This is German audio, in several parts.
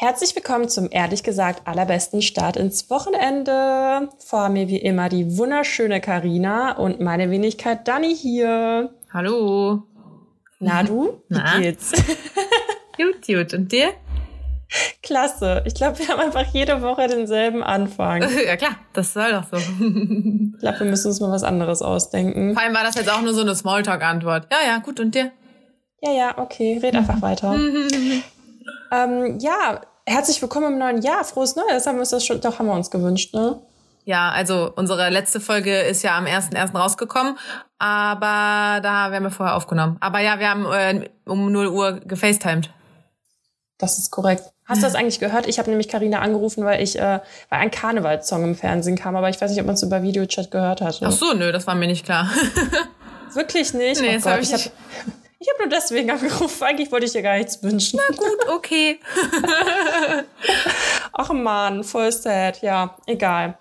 Herzlich willkommen zum ehrlich gesagt allerbesten Start ins Wochenende. Vor mir wie immer die wunderschöne Karina und meine Wenigkeit Dani hier. Hallo. Na du? Na? Wie geht's? Gut, gut. Und dir? Klasse. Ich glaube, wir haben einfach jede Woche denselben Anfang. Ja klar, das soll doch so. Ich glaube, wir müssen uns mal was anderes ausdenken. Vor allem war das jetzt auch nur so eine Smalltalk-Antwort. Ja, ja, gut. Und dir? Ja, ja, okay. Red einfach weiter. ähm, ja, herzlich willkommen im neuen Jahr. Frohes Neues. Haben wir uns das schon, doch haben wir uns gewünscht, ne? Ja, also unsere letzte Folge ist ja am 1.1. rausgekommen, aber da werden wir vorher aufgenommen. Aber ja, wir haben äh, um 0 Uhr gefacetimed. Das ist korrekt. Hast du das eigentlich gehört? Ich habe nämlich Karina angerufen, weil ich, äh, weil ein Karnevalssong im Fernsehen kam, aber ich weiß nicht, ob man es über Videochat gehört hatte. Ach so, nö, das war mir nicht klar. Wirklich nicht? Nee, oh das Gott, hab ich ich habe ich hab nur deswegen angerufen. Eigentlich wollte ich dir gar nichts wünschen. gut, okay. Ach man, voll sad. Ja, egal.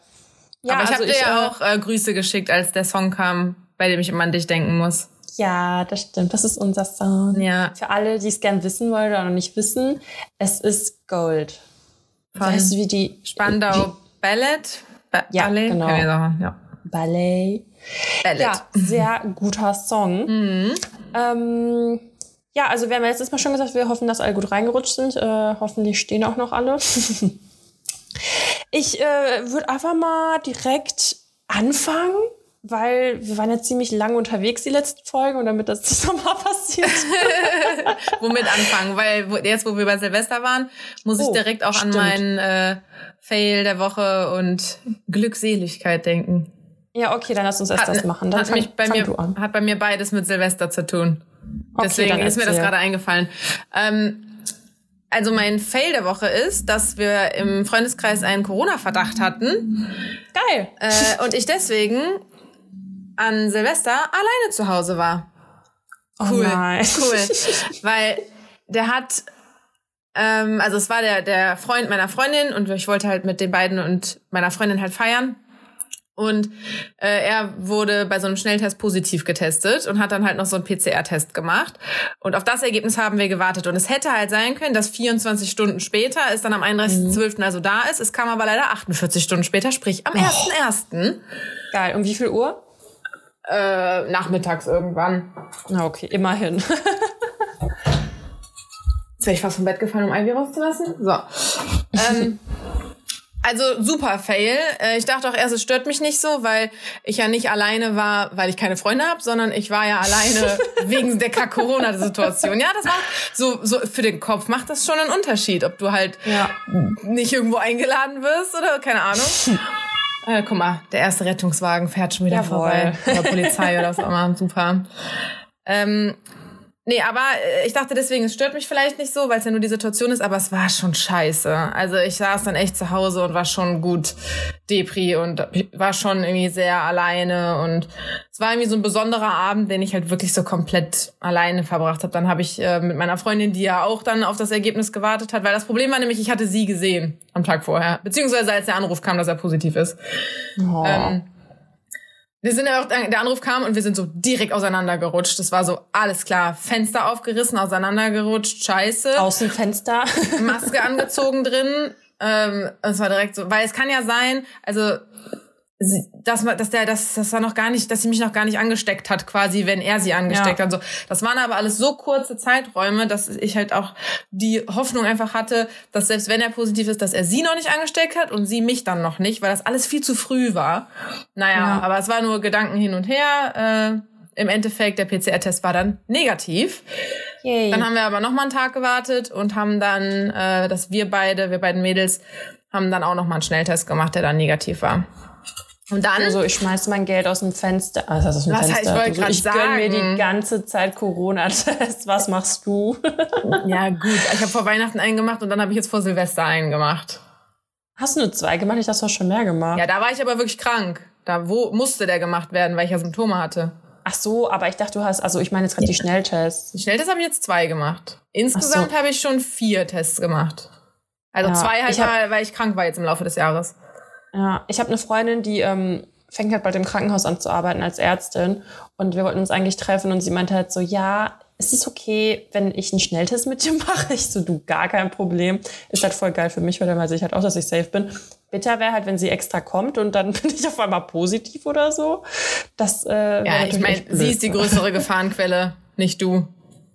Ja, aber ich also habe dir ja äh, auch äh, Grüße geschickt, als der Song kam, bei dem ich immer an dich denken muss. Ja, das stimmt. Das ist unser Song. Ja. Für alle, die es gern wissen wollen oder noch nicht wissen, es ist Gold. Von Weißt du, wie die Spandau Ballet? Ba Ja, Ballet? genau. Ja. Ballet. Ballet. Ja, sehr guter Song. Mhm. Ähm, ja, also wir haben ja letztes Mal schon gesagt, wir hoffen, dass alle gut reingerutscht sind. Äh, hoffentlich stehen auch noch alle. ich äh, würde einfach mal direkt anfangen, weil wir waren ja ziemlich lange unterwegs die letzten Folgen und damit das nicht nochmal passiert. Womit anfangen? Weil jetzt, wo wir bei Silvester waren, muss ich Oh, direkt auch stimmt. an meinen äh, Fail der Woche und Glückseligkeit denken. Ja, okay, dann lass uns erst das machen. Dann hat, fang, mich bei mir, hat bei mir beides mit Silvester zu tun. Okay, Deswegen dann ist mir das gerade eingefallen. Ähm, also mein Fail der Woche ist, dass wir im Freundeskreis einen Corona-Verdacht hatten Geil. äh, und ich deswegen an Silvester alleine zu Hause war. Cool, Oh cool. Weil der hat, ähm, also es war der, der Freund meiner Freundin und ich wollte halt mit den beiden und meiner Freundin halt feiern. Und äh, er wurde bei so einem Schnelltest positiv getestet und hat dann halt noch so einen PCR-Test gemacht. Und auf das Ergebnis haben wir gewartet. Und es hätte halt sein können, dass 24 Stunden später es dann am 31.12. also da ist. Es kam aber leider 48 Stunden später, sprich am 1.1. Geil. Um wie viel Uhr? Äh, nachmittags irgendwann. Na, okay, immerhin. Jetzt wäre ich fast vom Bett gefallen, um Ivy rauszulassen. So. ähm, also super Fail. Äh, Ich dachte auch erst, es stört mich nicht so, weil ich ja nicht alleine war, weil ich keine Freunde habe, sondern ich war ja alleine wegen der Kack-Corona-Situation. Ja, das macht so, so für den Kopf macht das schon einen Unterschied, ob du halt Ja. nicht irgendwo eingeladen wirst oder keine Ahnung. Äh, guck mal, der erste Rettungswagen fährt schon wieder Jawohl. vorbei. Oder Polizei oder was auch immer. Super. Ähm, nee, aber äh, ich dachte deswegen, es stört mich vielleicht nicht so, weil es ja nur die Situation ist, aber es war schon scheiße. Also ich saß dann echt zu Hause und war schon gut Depri und war schon irgendwie sehr alleine und es war irgendwie so ein besonderer Abend, den ich halt wirklich so komplett alleine verbracht habe. Dann habe ich äh, mit meiner Freundin, die ja auch dann auf das Ergebnis gewartet hat, weil das Problem war nämlich, ich hatte sie gesehen am Tag vorher, beziehungsweise als der Anruf kam, dass er positiv ist. Oh. Ähm, wir sind ja auch, der Anruf kam und wir sind so direkt auseinandergerutscht. Das war so, alles klar, Fenster aufgerissen, auseinandergerutscht, scheiße. Außenfenster. Maske angezogen drin. Ähm, es war direkt so, weil es kann ja sein, also sie- dass man, dass der, dass das war noch gar nicht, dass sie mich noch gar nicht angesteckt hat, quasi, wenn er sie angesteckt Ja. hat. So, das waren aber alles so kurze Zeiträume, dass ich halt auch die Hoffnung einfach hatte, dass selbst wenn er positiv ist, dass er sie noch nicht angesteckt hat und sie mich dann noch nicht, weil das alles viel zu früh war. Naja, Ja. aber es war nur Gedanken hin und her. Äh, Im Endeffekt, der PCR-Test war dann negativ. Yay. Dann haben wir aber noch mal einen Tag gewartet und haben dann, äh, dass wir beide, wir beiden Mädels, haben dann auch noch mal einen Schnelltest gemacht, der dann negativ war. Und dann, Also ich schmeiß mein Geld aus dem Fenster. Also aus dem Was, Fenster. ich wollte also, ich gönn mir die ganze Zeit Corona-Test. Was machst du? ja gut, ich habe vor Weihnachten einen gemacht und dann habe ich jetzt vor Silvester einen gemacht. Hast du nur zwei gemacht? Ich hast doch schon mehr gemacht. Ja, da war ich aber wirklich krank. Da wo musste der gemacht werden, weil ich ja Symptome hatte. Ach so, aber ich dachte, du hast, also ich meine jetzt gerade die Schnelltests. Die Schnelltests habe ich jetzt zwei gemacht. Insgesamt habe ich schon vier Tests gemacht. Also Ja, zwei halt ich hab- mal, weil ich krank war jetzt im Laufe des Jahres. Ja, ich habe eine Freundin, die ähm, fängt halt bald im Krankenhaus an zu arbeiten als Ärztin und wir wollten uns eigentlich treffen und sie meinte halt so, ja, es ist okay, wenn ich einen Schnelltest mit dir mache. Ich so, du, gar kein Problem. Ist halt voll geil für mich, weil dann weiß ich halt auch, dass ich safe bin. Bitter wäre halt, wenn sie extra kommt und dann bin ich auf einmal positiv oder so. Das, äh, ja, ich meine, sie ist die größere Gefahrenquelle, nicht du.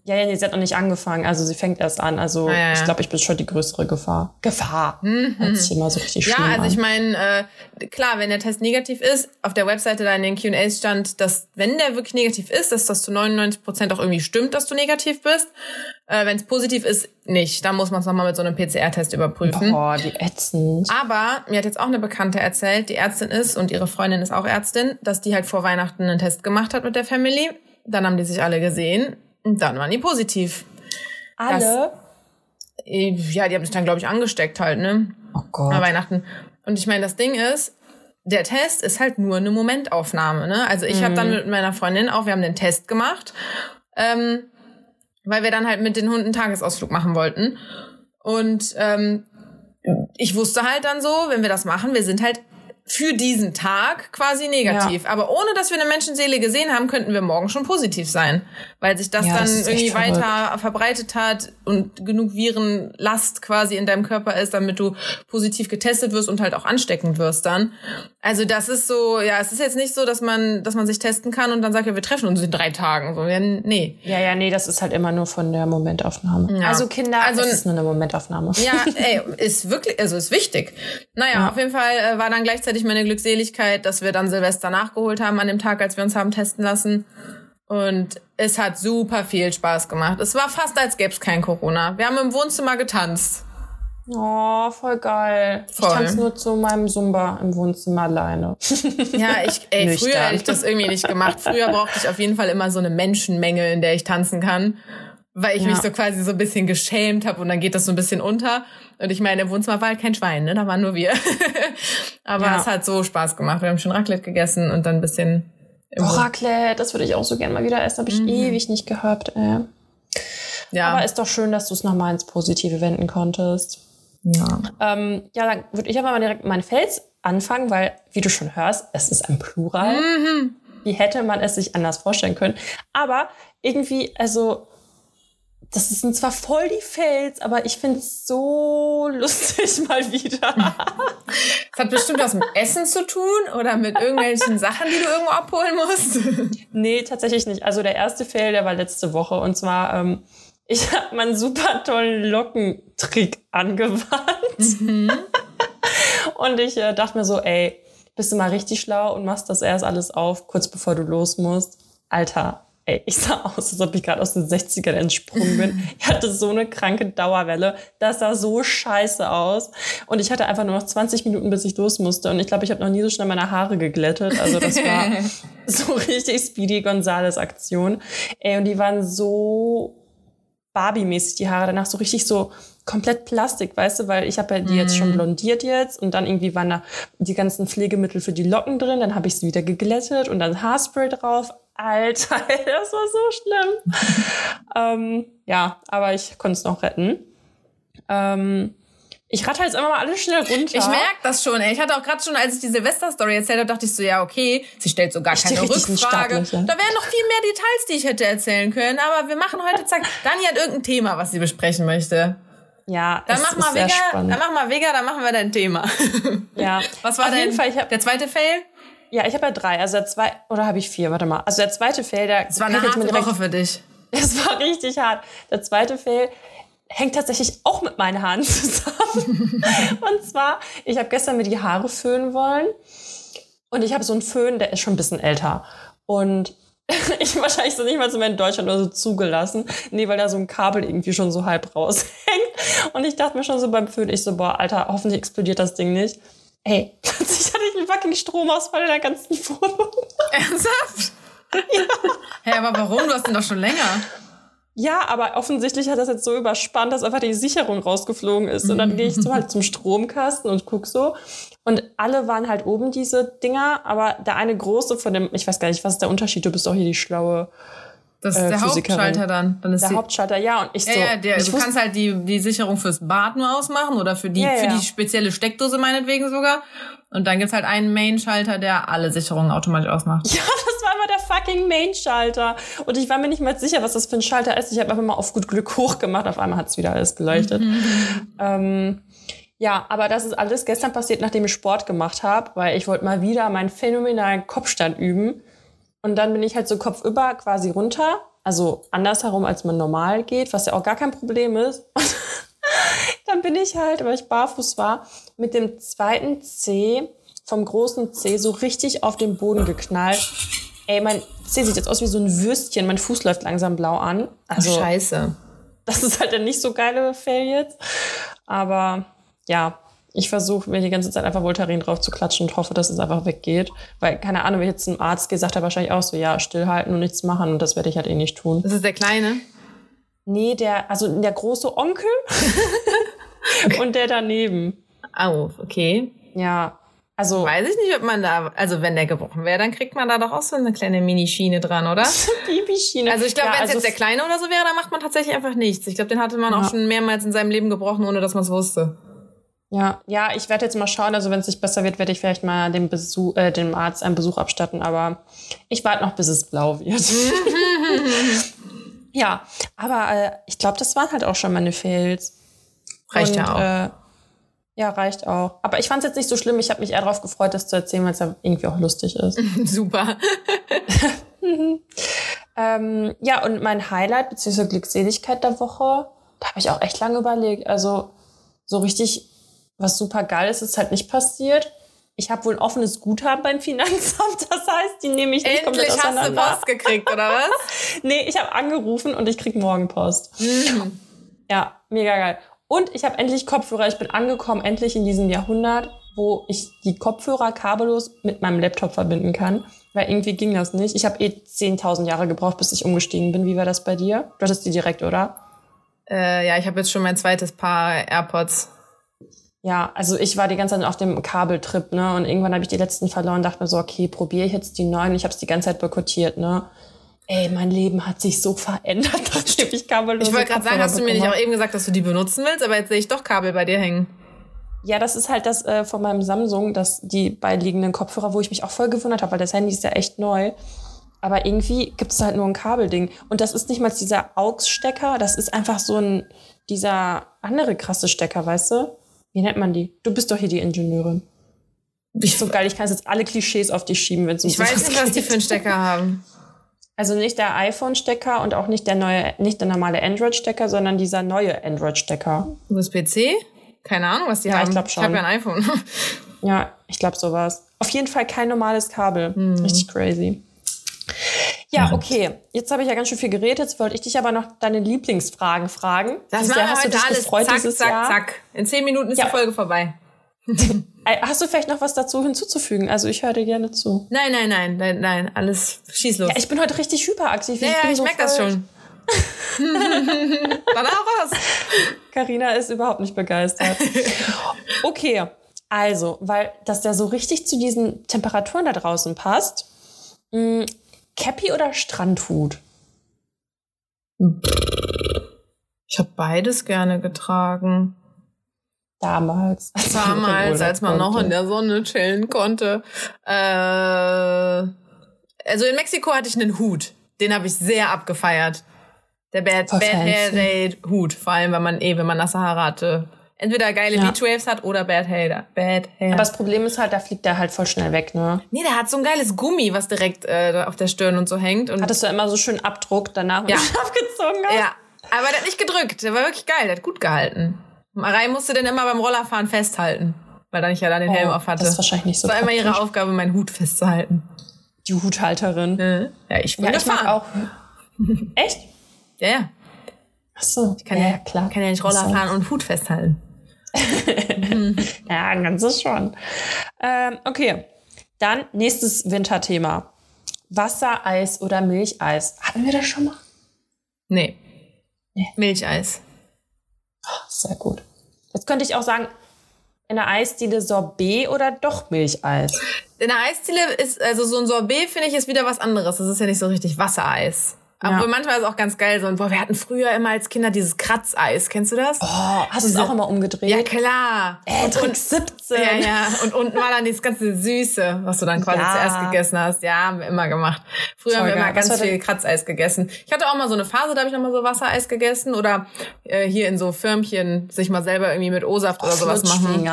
Ja, ja, nee, sie hat noch nicht angefangen. Also sie fängt erst an. Also ah, ja, ja. ich glaube, ich bin schon die größere Gefahr. Gefahr. Mhm. Hört sich immer so richtig Ja, also an. ich meine, äh, klar, wenn der Test negativ ist, auf der Webseite da in den Q&As stand, dass wenn der wirklich negativ ist, dass das zu 99 Prozent auch irgendwie stimmt, dass du negativ bist. Äh, wenn es positiv ist, nicht. Dann muss man es nochmal mit so einem PCR-Test überprüfen. Boah, wie ätzend. Aber mir hat jetzt auch eine Bekannte erzählt, die Ärztin ist und ihre Freundin ist auch Ärztin, dass die halt vor Weihnachten einen Test gemacht hat mit der Family. Dann haben die sich alle gesehen und dann waren die positiv. Alle? Das, äh, ja, die haben sich dann, glaube ich, angesteckt halt, ne? Oh Gott. An Weihnachten. Und ich meine, das Ding ist, der Test ist halt nur eine Momentaufnahme, ne? Also ich mhm. habe dann mit meiner Freundin auch, wir haben den Test gemacht, ähm, weil wir dann halt mit den Hunden einen Tagesausflug machen wollten. Und ähm, ich wusste halt dann so, wenn wir das machen, wir sind halt für diesen Tag quasi negativ. Ja. Aber ohne, dass wir eine Menschenseele gesehen haben, könnten wir morgen schon positiv sein. Weil sich das ja, dann das irgendwie weiter verbreitet hat und genug Virenlast quasi in deinem Körper ist, damit du positiv getestet wirst und halt auch ansteckend wirst dann. Also das ist so, ja, es ist jetzt nicht so, dass man, dass man sich testen kann und dann sagt, ja, wir treffen uns in drei Tagen. So, ja, nee. Ja, ja, nee, das ist halt immer nur von der Momentaufnahme. Ja. Also Kinder, also, das ist nur eine Momentaufnahme. Ja, ey, ist wirklich, also ist wichtig. Naja, ja. auf jeden Fall äh, war dann gleichzeitig gleichzeitig meine Glückseligkeit, dass wir dann Silvester nachgeholt haben an dem Tag, als wir uns haben testen lassen. Und es hat super viel Spaß gemacht. Es war fast, als gäbe es kein Corona. Wir haben im Wohnzimmer getanzt. Oh, voll geil. Voll. Ich tanze nur zu meinem Zumba im Wohnzimmer alleine. Ja, ich, ey, früher hätte ich das irgendwie nicht gemacht. Früher brauchte ich auf jeden Fall immer so eine Menschenmenge, in der ich tanzen kann weil ich ja. mich so quasi so ein bisschen geschämt habe und dann geht das so ein bisschen unter. Und ich meine, im Wohnzimmer war halt kein Schwein, ne? Da waren nur wir. Aber ja. es hat so Spaß gemacht. Wir haben schon Raclette gegessen und dann ein bisschen. Boah, Raclette, das würde ich auch so gerne mal wieder essen. Habe ich mhm. ewig nicht gehabt. Ey. Ja. Aber ist doch schön, dass du es nochmal ins Positive wenden konntest. Ja. Ähm, ja, dann würde ich aber mal direkt meinen Fels anfangen, weil, wie du schon hörst, es ist ein Plural. Mhm. Wie hätte man es sich anders vorstellen können? Aber irgendwie, also das sind zwar voll die Fails, aber ich finde es so lustig mal wieder. Das hat bestimmt was mit Essen zu tun oder mit irgendwelchen Sachen, die du irgendwo abholen musst. Nee, tatsächlich nicht. Also der erste Fail, der war letzte Woche. Und zwar, ähm, ich habe meinen super tollen Lockentrick angewandt. Mhm. und ich äh, dachte mir so, ey, bist du mal richtig schlau und machst das erst alles auf, kurz bevor du los musst. Alter, Ey, ich sah aus, als ob ich gerade aus den 60ern entsprungen bin. Ich hatte so eine kranke Dauerwelle. Das sah so scheiße aus. Und ich hatte einfach nur noch 20 Minuten, bis ich los musste. Und ich glaube, ich habe noch nie so schnell meine Haare geglättet. Also das war so richtig Speedy Gonzales Aktion. Ey, und die waren so Barbie-mäßig, die Haare. Danach so richtig so komplett Plastik, weißt du, weil ich habe ja die jetzt schon mhm. blondiert jetzt und dann irgendwie waren da die ganzen Pflegemittel für die Locken drin, dann habe ich sie wieder geglättet und dann Haarspray drauf. Alter, das war so schlimm. ähm, ja, aber ich konnte es noch retten. Ähm, ich rate jetzt immer mal alles schnell runter. Ich merke das schon. Ey. Ich hatte auch gerade schon, als ich die Silvester-Story erzählt habe, dachte ich so, ja, okay, sie stellt so gar keine Rückfrage. Da wären noch viel mehr Details, die ich hätte erzählen können. Aber wir machen heute, zack, Dani hat irgendein Thema, was sie besprechen möchte. Ja, dann mach mal Vega, dann mach mal Vega, dann machen wir dein Thema. Ja. Was war denn der zweite Fail? Ja, ich habe ja drei. Also der zwei oder habe ich vier? Warte mal. Also der zweite Fail, der Es war eine harte direkt, Woche für dich. Es war richtig hart. Der zweite Fail hängt tatsächlich auch mit meinen Haaren zusammen. und zwar, ich habe gestern mir die Haare föhnen wollen und ich habe so einen Föhn, der ist schon ein bisschen älter. Und ich wahrscheinlich so nicht mal so in Deutschland oder so zugelassen. Nee, weil da so ein Kabel irgendwie schon so halb raushängt. Und ich dachte mir schon so beim Föhn, ich so, boah, Alter, hoffentlich explodiert das Ding nicht. Ey, plötzlich hatte ich einen fucking Stromausfall in der ganzen Wohnung. Ernsthaft? ja. Hä, hey, aber warum? Du hast den doch schon länger. Ja, aber offensichtlich hat das jetzt so überspannt, dass einfach die Sicherung rausgeflogen ist. Und dann gehe ich so halt zum Stromkasten und guck so. Und alle waren halt oben diese Dinger, aber der eine große von dem, ich weiß gar nicht, was ist der Unterschied? Du bist doch hier die schlaue Das ist äh, der Physikerin. Hauptschalter dann. dann ist Der Hauptschalter, ja. Und ich so, ja, ja, der, ich du kannst halt die, die Sicherung fürs Bad nur ausmachen oder für die, Ja, für ja. die spezielle Steckdose meinetwegen sogar. Und dann gibt's halt einen Main-Schalter, der alle Sicherungen automatisch ausmacht. Ja, das war immer der fucking Main-Schalter. Und ich war mir nicht mal sicher, was das für ein Schalter ist. Ich habe einfach mal auf gut Glück hochgemacht. Auf einmal hat es wieder alles geleuchtet. ähm, ja, aber das ist alles gestern passiert, nachdem ich Sport gemacht habe, weil ich wollte mal wieder meinen phänomenalen Kopfstand üben. Und dann bin ich halt so kopfüber quasi runter. Also andersherum, als man normal geht, was ja auch gar kein Problem ist. dann bin ich halt, weil ich barfuß war, mit dem zweiten C vom großen C so richtig auf den Boden geknallt. Ey, mein C sieht jetzt aus wie so ein Würstchen. Mein Fuß läuft langsam blau an. Also, Scheiße. das ist halt der nicht so geile Fail jetzt. Aber ja, ich versuche mir die ganze Zeit einfach Voltaren drauf zu klatschen und hoffe, dass es einfach weggeht. Weil, keine Ahnung, wenn ich jetzt zum Arzt gehe, sagt er wahrscheinlich auch so, ja, stillhalten und nichts machen. Und das werde ich halt eh nicht tun. Das ist der Kleine. Nee, der, also der große Onkel und der daneben. Au, okay. Ja, also Weiß ich nicht, ob man da, also wenn der gebrochen wäre, dann kriegt man da doch auch so eine kleine Minischiene dran, oder? Babyschiene. Also ich glaube, ja, wenn es also jetzt der Kleine oder so wäre, dann macht man tatsächlich einfach nichts. Ich glaube, den hatte man Ja. auch schon mehrmals in seinem Leben gebrochen, ohne dass man es wusste. Ja, ja, ich werde jetzt mal schauen. Also wenn es nicht besser wird, werde ich vielleicht mal dem, Besuch, äh, dem Arzt einen Besuch abstatten. Aber ich warte noch, bis es blau wird. ja, aber äh, ich glaube, das waren halt auch schon meine Fails. Reicht Und, ja auch. Äh, ja, reicht auch. Aber ich fand es jetzt nicht so schlimm. Ich habe mich eher darauf gefreut, das zu erzählen, weil es ja irgendwie auch lustig ist. Super. ähm, ja, und mein Highlight bzw. Glückseligkeit der Woche, da habe ich auch echt lange überlegt. Also so richtig was super geil ist, ist halt nicht passiert. Ich habe wohl ein offenes Guthaben beim Finanzamt. Das heißt, die nehme ich nicht Endlich komplett hast du auseinander. Post gekriegt, oder was? Nee, ich habe angerufen und ich krieg morgen Post. Ja, mega geil. Und ich habe endlich Kopfhörer. Ich bin angekommen, endlich in diesem Jahrhundert, wo ich die Kopfhörer kabellos mit meinem Laptop verbinden kann. Weil irgendwie ging das nicht. Ich habe eh 10.000 Jahre gebraucht, bis ich umgestiegen bin. Wie war das bei dir? Du hattest die direkt, oder? Äh, ja, ich habe jetzt schon mein zweites Paar AirPods. Ja, also ich war die ganze Zeit auf dem Kabeltrip, ne? Und irgendwann habe ich die letzten verloren, dachte mir so, okay, probiere ich jetzt die neuen. Ich habe es die ganze Zeit boykottiert, ne? Ey, mein Leben hat sich so verändert, nachdem ich kabellose Ich wollte gerade sagen, hast du mir nicht auch eben gesagt, dass du die benutzen willst, aber jetzt sehe ich doch Kabel bei dir hängen. Ja, das ist halt das äh, von meinem Samsung, dass die beiliegenden Kopfhörer, wo ich mich auch voll gewundert habe, weil das Handy ist ja echt neu. Aber irgendwie gibt es halt nur ein Kabelding. Und das ist nicht mal dieser AUX-Stecker, das ist einfach so ein, dieser andere krasse Stecker, weißt du? Wie nennt man die? Du bist doch hier die Ingenieurin. Ich, So geil, ich kann jetzt alle Klischees auf dich schieben, wenn es ich weiß nicht, was die für einen Stecker haben. Also nicht der iPhone-Stecker und auch nicht der neue, nicht der normale Android-Stecker, sondern dieser neue Android-Stecker. USB-C? Keine Ahnung, was die Ja, ich haben. glaub schon. Ich habe ja ein iPhone. Ja, ich glaube sowas. Auf jeden Fall kein normales Kabel. Richtig crazy. Ja, okay. Jetzt habe ich ja ganz schön viel geredet. Jetzt wollte ich dich aber noch deine Lieblingsfragen fragen. Das machen wir hast du heute dich alles. gefreut zack, dieses zack, Jahr? zack. In zehn Minuten ist Ja. die Folge vorbei. Äh, Hast du vielleicht noch was dazu hinzuzufügen? Also ich höre dir gerne zu. Nein, nein, nein, nein, nein. Alles schieß los. Ja, ich bin heute richtig hyperaktiv. ja, ja, bin ich so merke das schon. Dann auch raus. Carina ist überhaupt nicht begeistert. Okay, also, weil das ja so richtig zu diesen Temperaturen da draußen passt. Cappy oder Strandhut? Ich habe beides gerne getragen. Damals. als Damals, als man noch konnte. in der Sonne chillen konnte. Äh, also in Mexiko hatte ich einen Hut. Den habe ich sehr abgefeiert. Der Bad, Voll Bad. Hair Hut. Vor allem, wenn man eh, wenn man Haare hatte. Entweder geile Ja. Beachwaves hat oder Bad Hair. Bad Hair. Aber das Problem ist halt, da fliegt der halt voll schnell weg, ne? nee, der hat so ein geiles Gummi, was direkt äh, da auf der Stirn und so hängt. Und Hattest du immer so schön Abdruck danach, wenn Ja. du ihn abgezogen hast? Ja, aber der hat nicht gedrückt. Der war wirklich geil. Der hat gut gehalten. Marei musste den immer beim Rollerfahren festhalten, weil dann ich ja dann den Helm Oh, auf hatte. Das ist wahrscheinlich nicht so das war immer ihre praktisch. Aufgabe, meinen Hut festzuhalten. Die Huthalterin. Ja, ich bin Ja, ich mag auch. Echt? Ja, ja. Ach so. Kann ja, ja, klar. Kann ja nicht Roller fahren und Hut festhalten. Ja, ein ganzes schon. Ähm, okay. Dann nächstes Winterthema. Wasser, Eis oder Milcheis. Hatten wir das schon mal? Nee. Nee. Milcheis. Sehr gut. Jetzt könnte ich auch sagen, in der Eisdiele Sorbet oder doch Milcheis. In der Eisdiele ist, also so ein Sorbet finde ich ist wieder was anderes. Das ist ja nicht so richtig Wassereis. Aber manchmal ist es auch ganz geil so. Und boah, wir hatten früher immer als Kinder dieses Kratzeis. Kennst du das? Oh, hast du es auch immer umgedreht? Ja, klar. Äh, Trick 17. Ja, ja. Und unten war dann dieses ganze Süße, was du dann quasi Ja. zuerst gegessen hast. Ja, haben wir immer gemacht. Früher haben wir immer ganz viel Kratzeis gegessen. Ich hatte auch mal so eine Phase, da habe ich noch mal so Wassereis gegessen. Oder äh, hier in so Firmchen sich mal selber irgendwie mit O-Saft oder sowas machen.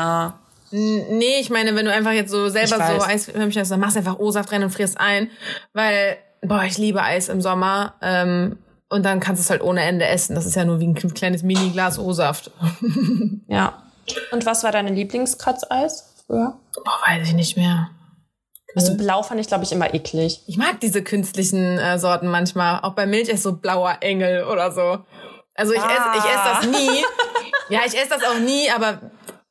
N- Nee, ich meine, wenn du einfach jetzt so selber so. Eisförmchen hast, dann machst du einfach O-Saft rein und frierst ein. Weil, boah, ich liebe Eis im Sommer. Ähm, und dann kannst du es halt ohne Ende essen. Das ist ja nur wie ein kleines Mini-Glas O-Saft. Ja. Und was war deine Lieblingskratzeis früher? Boah, weiß ich nicht mehr. Also blau fand ich, glaube ich, immer eklig. Ich mag diese künstlichen äh, Sorten manchmal. Auch bei Milch ist so blauer Engel oder so. Also ich esse ich esse das nie. ja, ich esse das auch nie, aber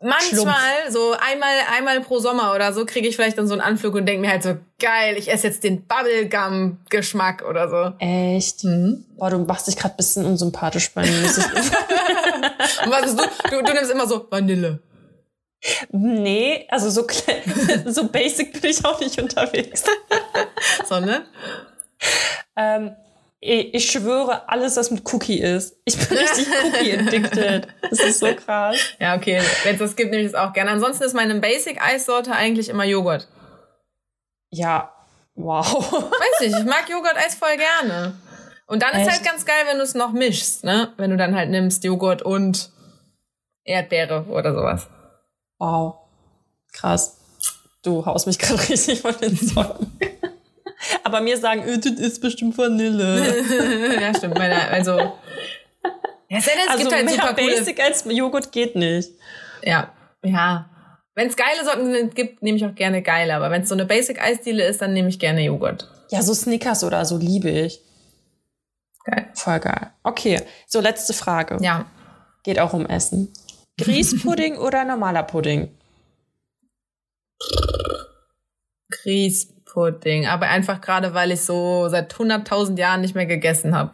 manchmal, so einmal, einmal pro Sommer oder so, kriege ich vielleicht dann so einen Anflug und denke mir halt so, geil, ich esse jetzt den Bubblegum-Geschmack oder so. Echt? Mhm. Boah, du machst dich gerade ein bisschen unsympathisch bei mir. Und was bist du? du? Du nimmst immer so Vanille. nee, also so, so basic bin ich auch nicht unterwegs. So, ne? Ähm, ich, ich schwöre, alles, was mit Cookie ist. Ich bin richtig Cookie-addicted. Das ist so krass. Ja, okay. Wenn es das gibt, nehme ich es auch gerne. Ansonsten ist meine Basic-Eissorte eigentlich immer Joghurt. Ja, wow. Weiß nicht, ich mag Joghurt-Eis voll gerne. Und dann ist Echt? halt ganz geil, wenn du es noch mischst, ne? Wenn du dann halt nimmst Joghurt und Erdbeere oder sowas. Wow. Krass. Du haust mich gerade richtig von den Socken. Aber mir sagen, äh, das ist bestimmt Vanille. ja, stimmt. Meine, also. Ja, es Also gibt halt mehr super coole. basic als Joghurt geht nicht. Ja, ja. Wenn es geile Sorten gibt, nehme ich auch gerne geile. Aber wenn es so eine Basic-Eisdiele ist, dann nehme ich gerne Joghurt. Ja, so Snickers oder so liebe ich. Geil. Voll geil. Okay, so letzte Frage. Ja. Geht auch um Essen. Grießpudding oder normaler Pudding? Grießpudding. Aber einfach gerade, weil ich so seit 100.000 Jahren nicht mehr gegessen habe.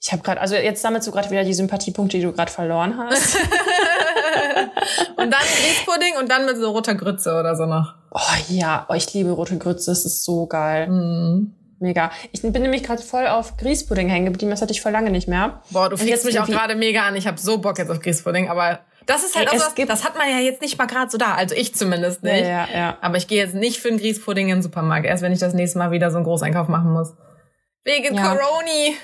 Ich habe gerade, also jetzt sammelst du gerade wieder die Sympathiepunkte, die du gerade verloren hast. Und dann Grießpudding und dann mit so roter Grütze oder so noch. Oh ja, oh, ich liebe rote Grütze, das ist so geil. Mhm. Mega. Ich bin nämlich gerade voll auf Grießpudding hängen geblieben, das hatte ich voll lange nicht mehr. Boah, du fickst mich auch gerade mega an. Ich habe so Bock jetzt auf Grießpudding, aber das ist halt Ey, auch was, das hat man ja jetzt nicht mal gerade so da. Also ich zumindest nicht. Ja, ja, ja. Aber ich gehe jetzt nicht für einen Grießpudding in den Supermarkt. Erst wenn ich das nächste Mal wieder so einen Großeinkauf machen muss. Wegen Ja. Coroni.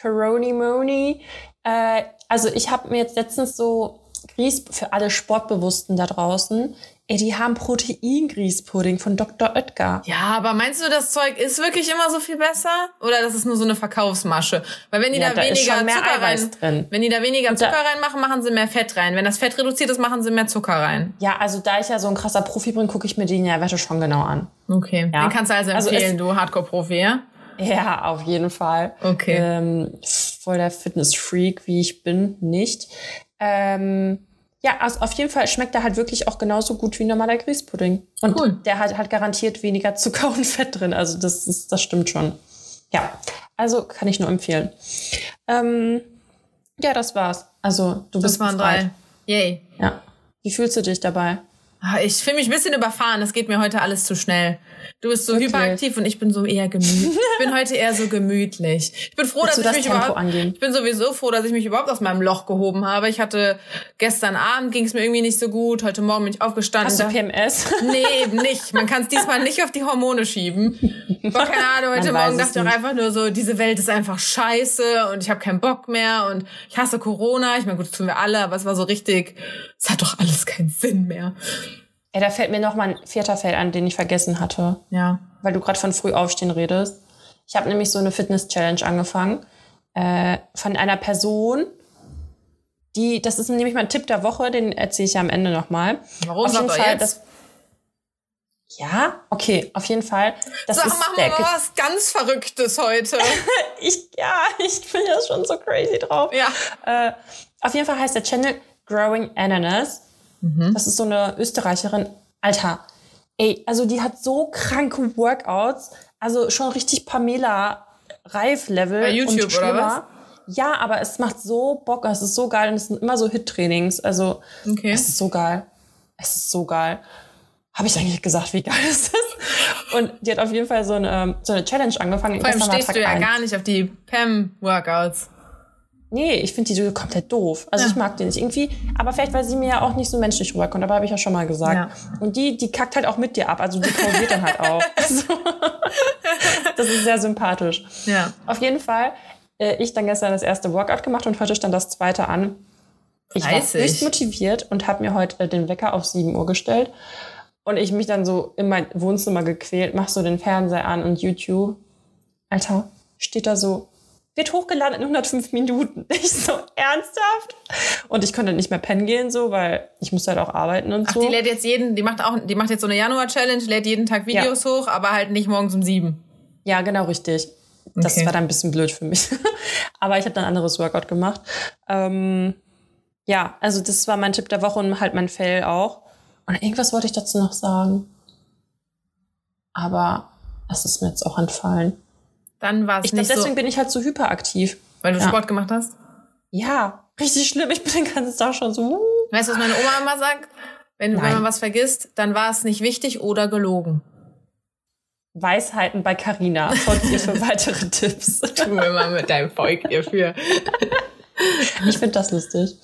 Coroni Moni. Äh, also ich habe mir jetzt letztens so Grieß für alle Sportbewussten da draußen. Ey, die haben Protein-Grießpudding von Dr. Oetker. Ja, aber meinst du, das Zeug ist wirklich immer so viel besser? Oder das ist nur so eine Verkaufsmasche? Weil wenn die Ja, da da weniger Zucker Eiweiß rein, drin. wenn die da weniger da- Zucker reinmachen, machen sie mehr Fett rein. Wenn das Fett reduziert ist, machen sie mehr Zucker rein. Ja, also da ich ja so ein krasser Profi bin, gucke ich mir die Nährwerte schon genau an. Okay. Ja. Den kannst du also Also empfehlen, es- du Hardcore-Profi, ja? Ja, auf jeden Fall. Okay. Ähm, voll der Fitness-Freak, wie ich bin, nicht. Ähm, ja, also auf jeden Fall schmeckt er halt wirklich auch genauso gut wie normaler Grießpudding. Und Cool. der hat halt garantiert weniger Zucker und Fett drin. Also das, ist, das stimmt schon. Ja, also kann ich nur empfehlen. Ähm, ja, das war's. Also du Das bist waren befreit. drei. Yay. Ja. Wie fühlst du dich dabei? Ah, Ich fühle mich ein bisschen überfahren. Das geht mir heute alles zu schnell. Du bist so Wirklich? hyperaktiv und ich bin so eher gemütlich. ich bin heute eher so gemütlich. Ich bin froh, Willst dass ich mich Tempo überhaupt, angehen? ich bin sowieso froh, dass ich mich überhaupt aus meinem Loch gehoben habe. Ich hatte gestern Abend ging es mir irgendwie nicht so gut. Heute Morgen bin ich aufgestanden. Hast du PMS? Nee, eben nicht. Man kann es diesmal nicht auf die Hormone schieben. Boah, keine Ahnung, heute Morgen dachte ich auch einfach nur so, diese Welt ist einfach scheiße und ich habe keinen Bock mehr und ich hasse Corona. Ich meine, gut, das tun wir alle, aber es war so richtig, es hat doch alles keinen Sinn mehr. Ey, da fällt mir noch mal ein vierter Feld an, den ich vergessen hatte. Ja. weil du gerade von früh aufstehen redest. Ich habe nämlich so eine Fitness-Challenge angefangen äh, von einer Person, die, das ist nämlich mein Tipp der Woche, den erzähle ich ja am Ende nochmal. Warum? Auf jeden Fall, jetzt. das, ja, okay, auf jeden Fall. Das Sag, ist machen wir mal was ganz Verrücktes heute. ich, ja, ich bin ja schon so crazy drauf. ja. Äh, auf jeden Fall heißt der Channel Growing Ananas. Das ist so eine Österreicherin. Alter, ey, also die hat so kranke Workouts. Also schon richtig Pamela Reif-Level. Bei YouTube und oder schlimmer. Ja, aber es macht so Bock. Es ist so geil und es sind immer so Hit-Trainings. Also Okay. es ist so geil. Es ist so geil. Habe ich eigentlich gesagt, wie geil es ist? Und die hat auf jeden Fall so eine, so eine Challenge angefangen. Vor allem stehst du ja eins. gar nicht auf die Pam-Workouts. Nee, ich finde die so komplett doof. Also Ja. ich mag die nicht irgendwie. Aber vielleicht, weil sie mir ja auch nicht so menschlich rüberkommt. Aber habe ich ja schon mal gesagt. Ja. Und die, die kackt halt auch mit dir ab. Also die pausiert dann halt auch. So. Das ist sehr sympathisch. Ja. Auf jeden Fall, äh, ich dann gestern das erste Workout gemacht und heute stand das zweite an. Ich war Fleißig. höchst motiviert und habe mir heute äh, den Wecker auf 7 Uhr gestellt. Und ich mich dann so in mein Wohnzimmer gequält, mach so den Fernseher an und YouTube. Alter, steht da so, wird hochgeladen in 105 Minuten. Ich so, ernsthaft? Und ich konnte nicht mehr pennen gehen, so, weil ich musste halt auch arbeiten und Ach, so. die lädt jetzt jeden, die macht auch, die macht jetzt so eine Januar-Challenge, lädt jeden Tag Videos hoch, aber halt nicht morgens um sieben. Ja, genau, richtig. Das Okay. war dann ein bisschen blöd für mich. Aber ich habe dann ein anderes Workout gemacht. Ähm, ja, also das war mein Tipp der Woche und halt mein Fail auch. Und irgendwas wollte ich dazu noch sagen. Aber es ist mir jetzt auch entfallen. Dann war es Ich glaube, nicht so, deswegen bin ich halt so hyperaktiv. weil du ja. Sport gemacht hast. Ja, richtig schlimm. Ich bin den ganzen Tag schon so. uh. Weißt du, was meine Oma immer sagt? Wenn, wenn man was vergisst, dann war es nicht wichtig oder gelogen. Weisheiten bei Carina. Folgt ihr für weitere Tipps. Tu mir mal mit deinem Volk hierfür. Ich finde das lustig.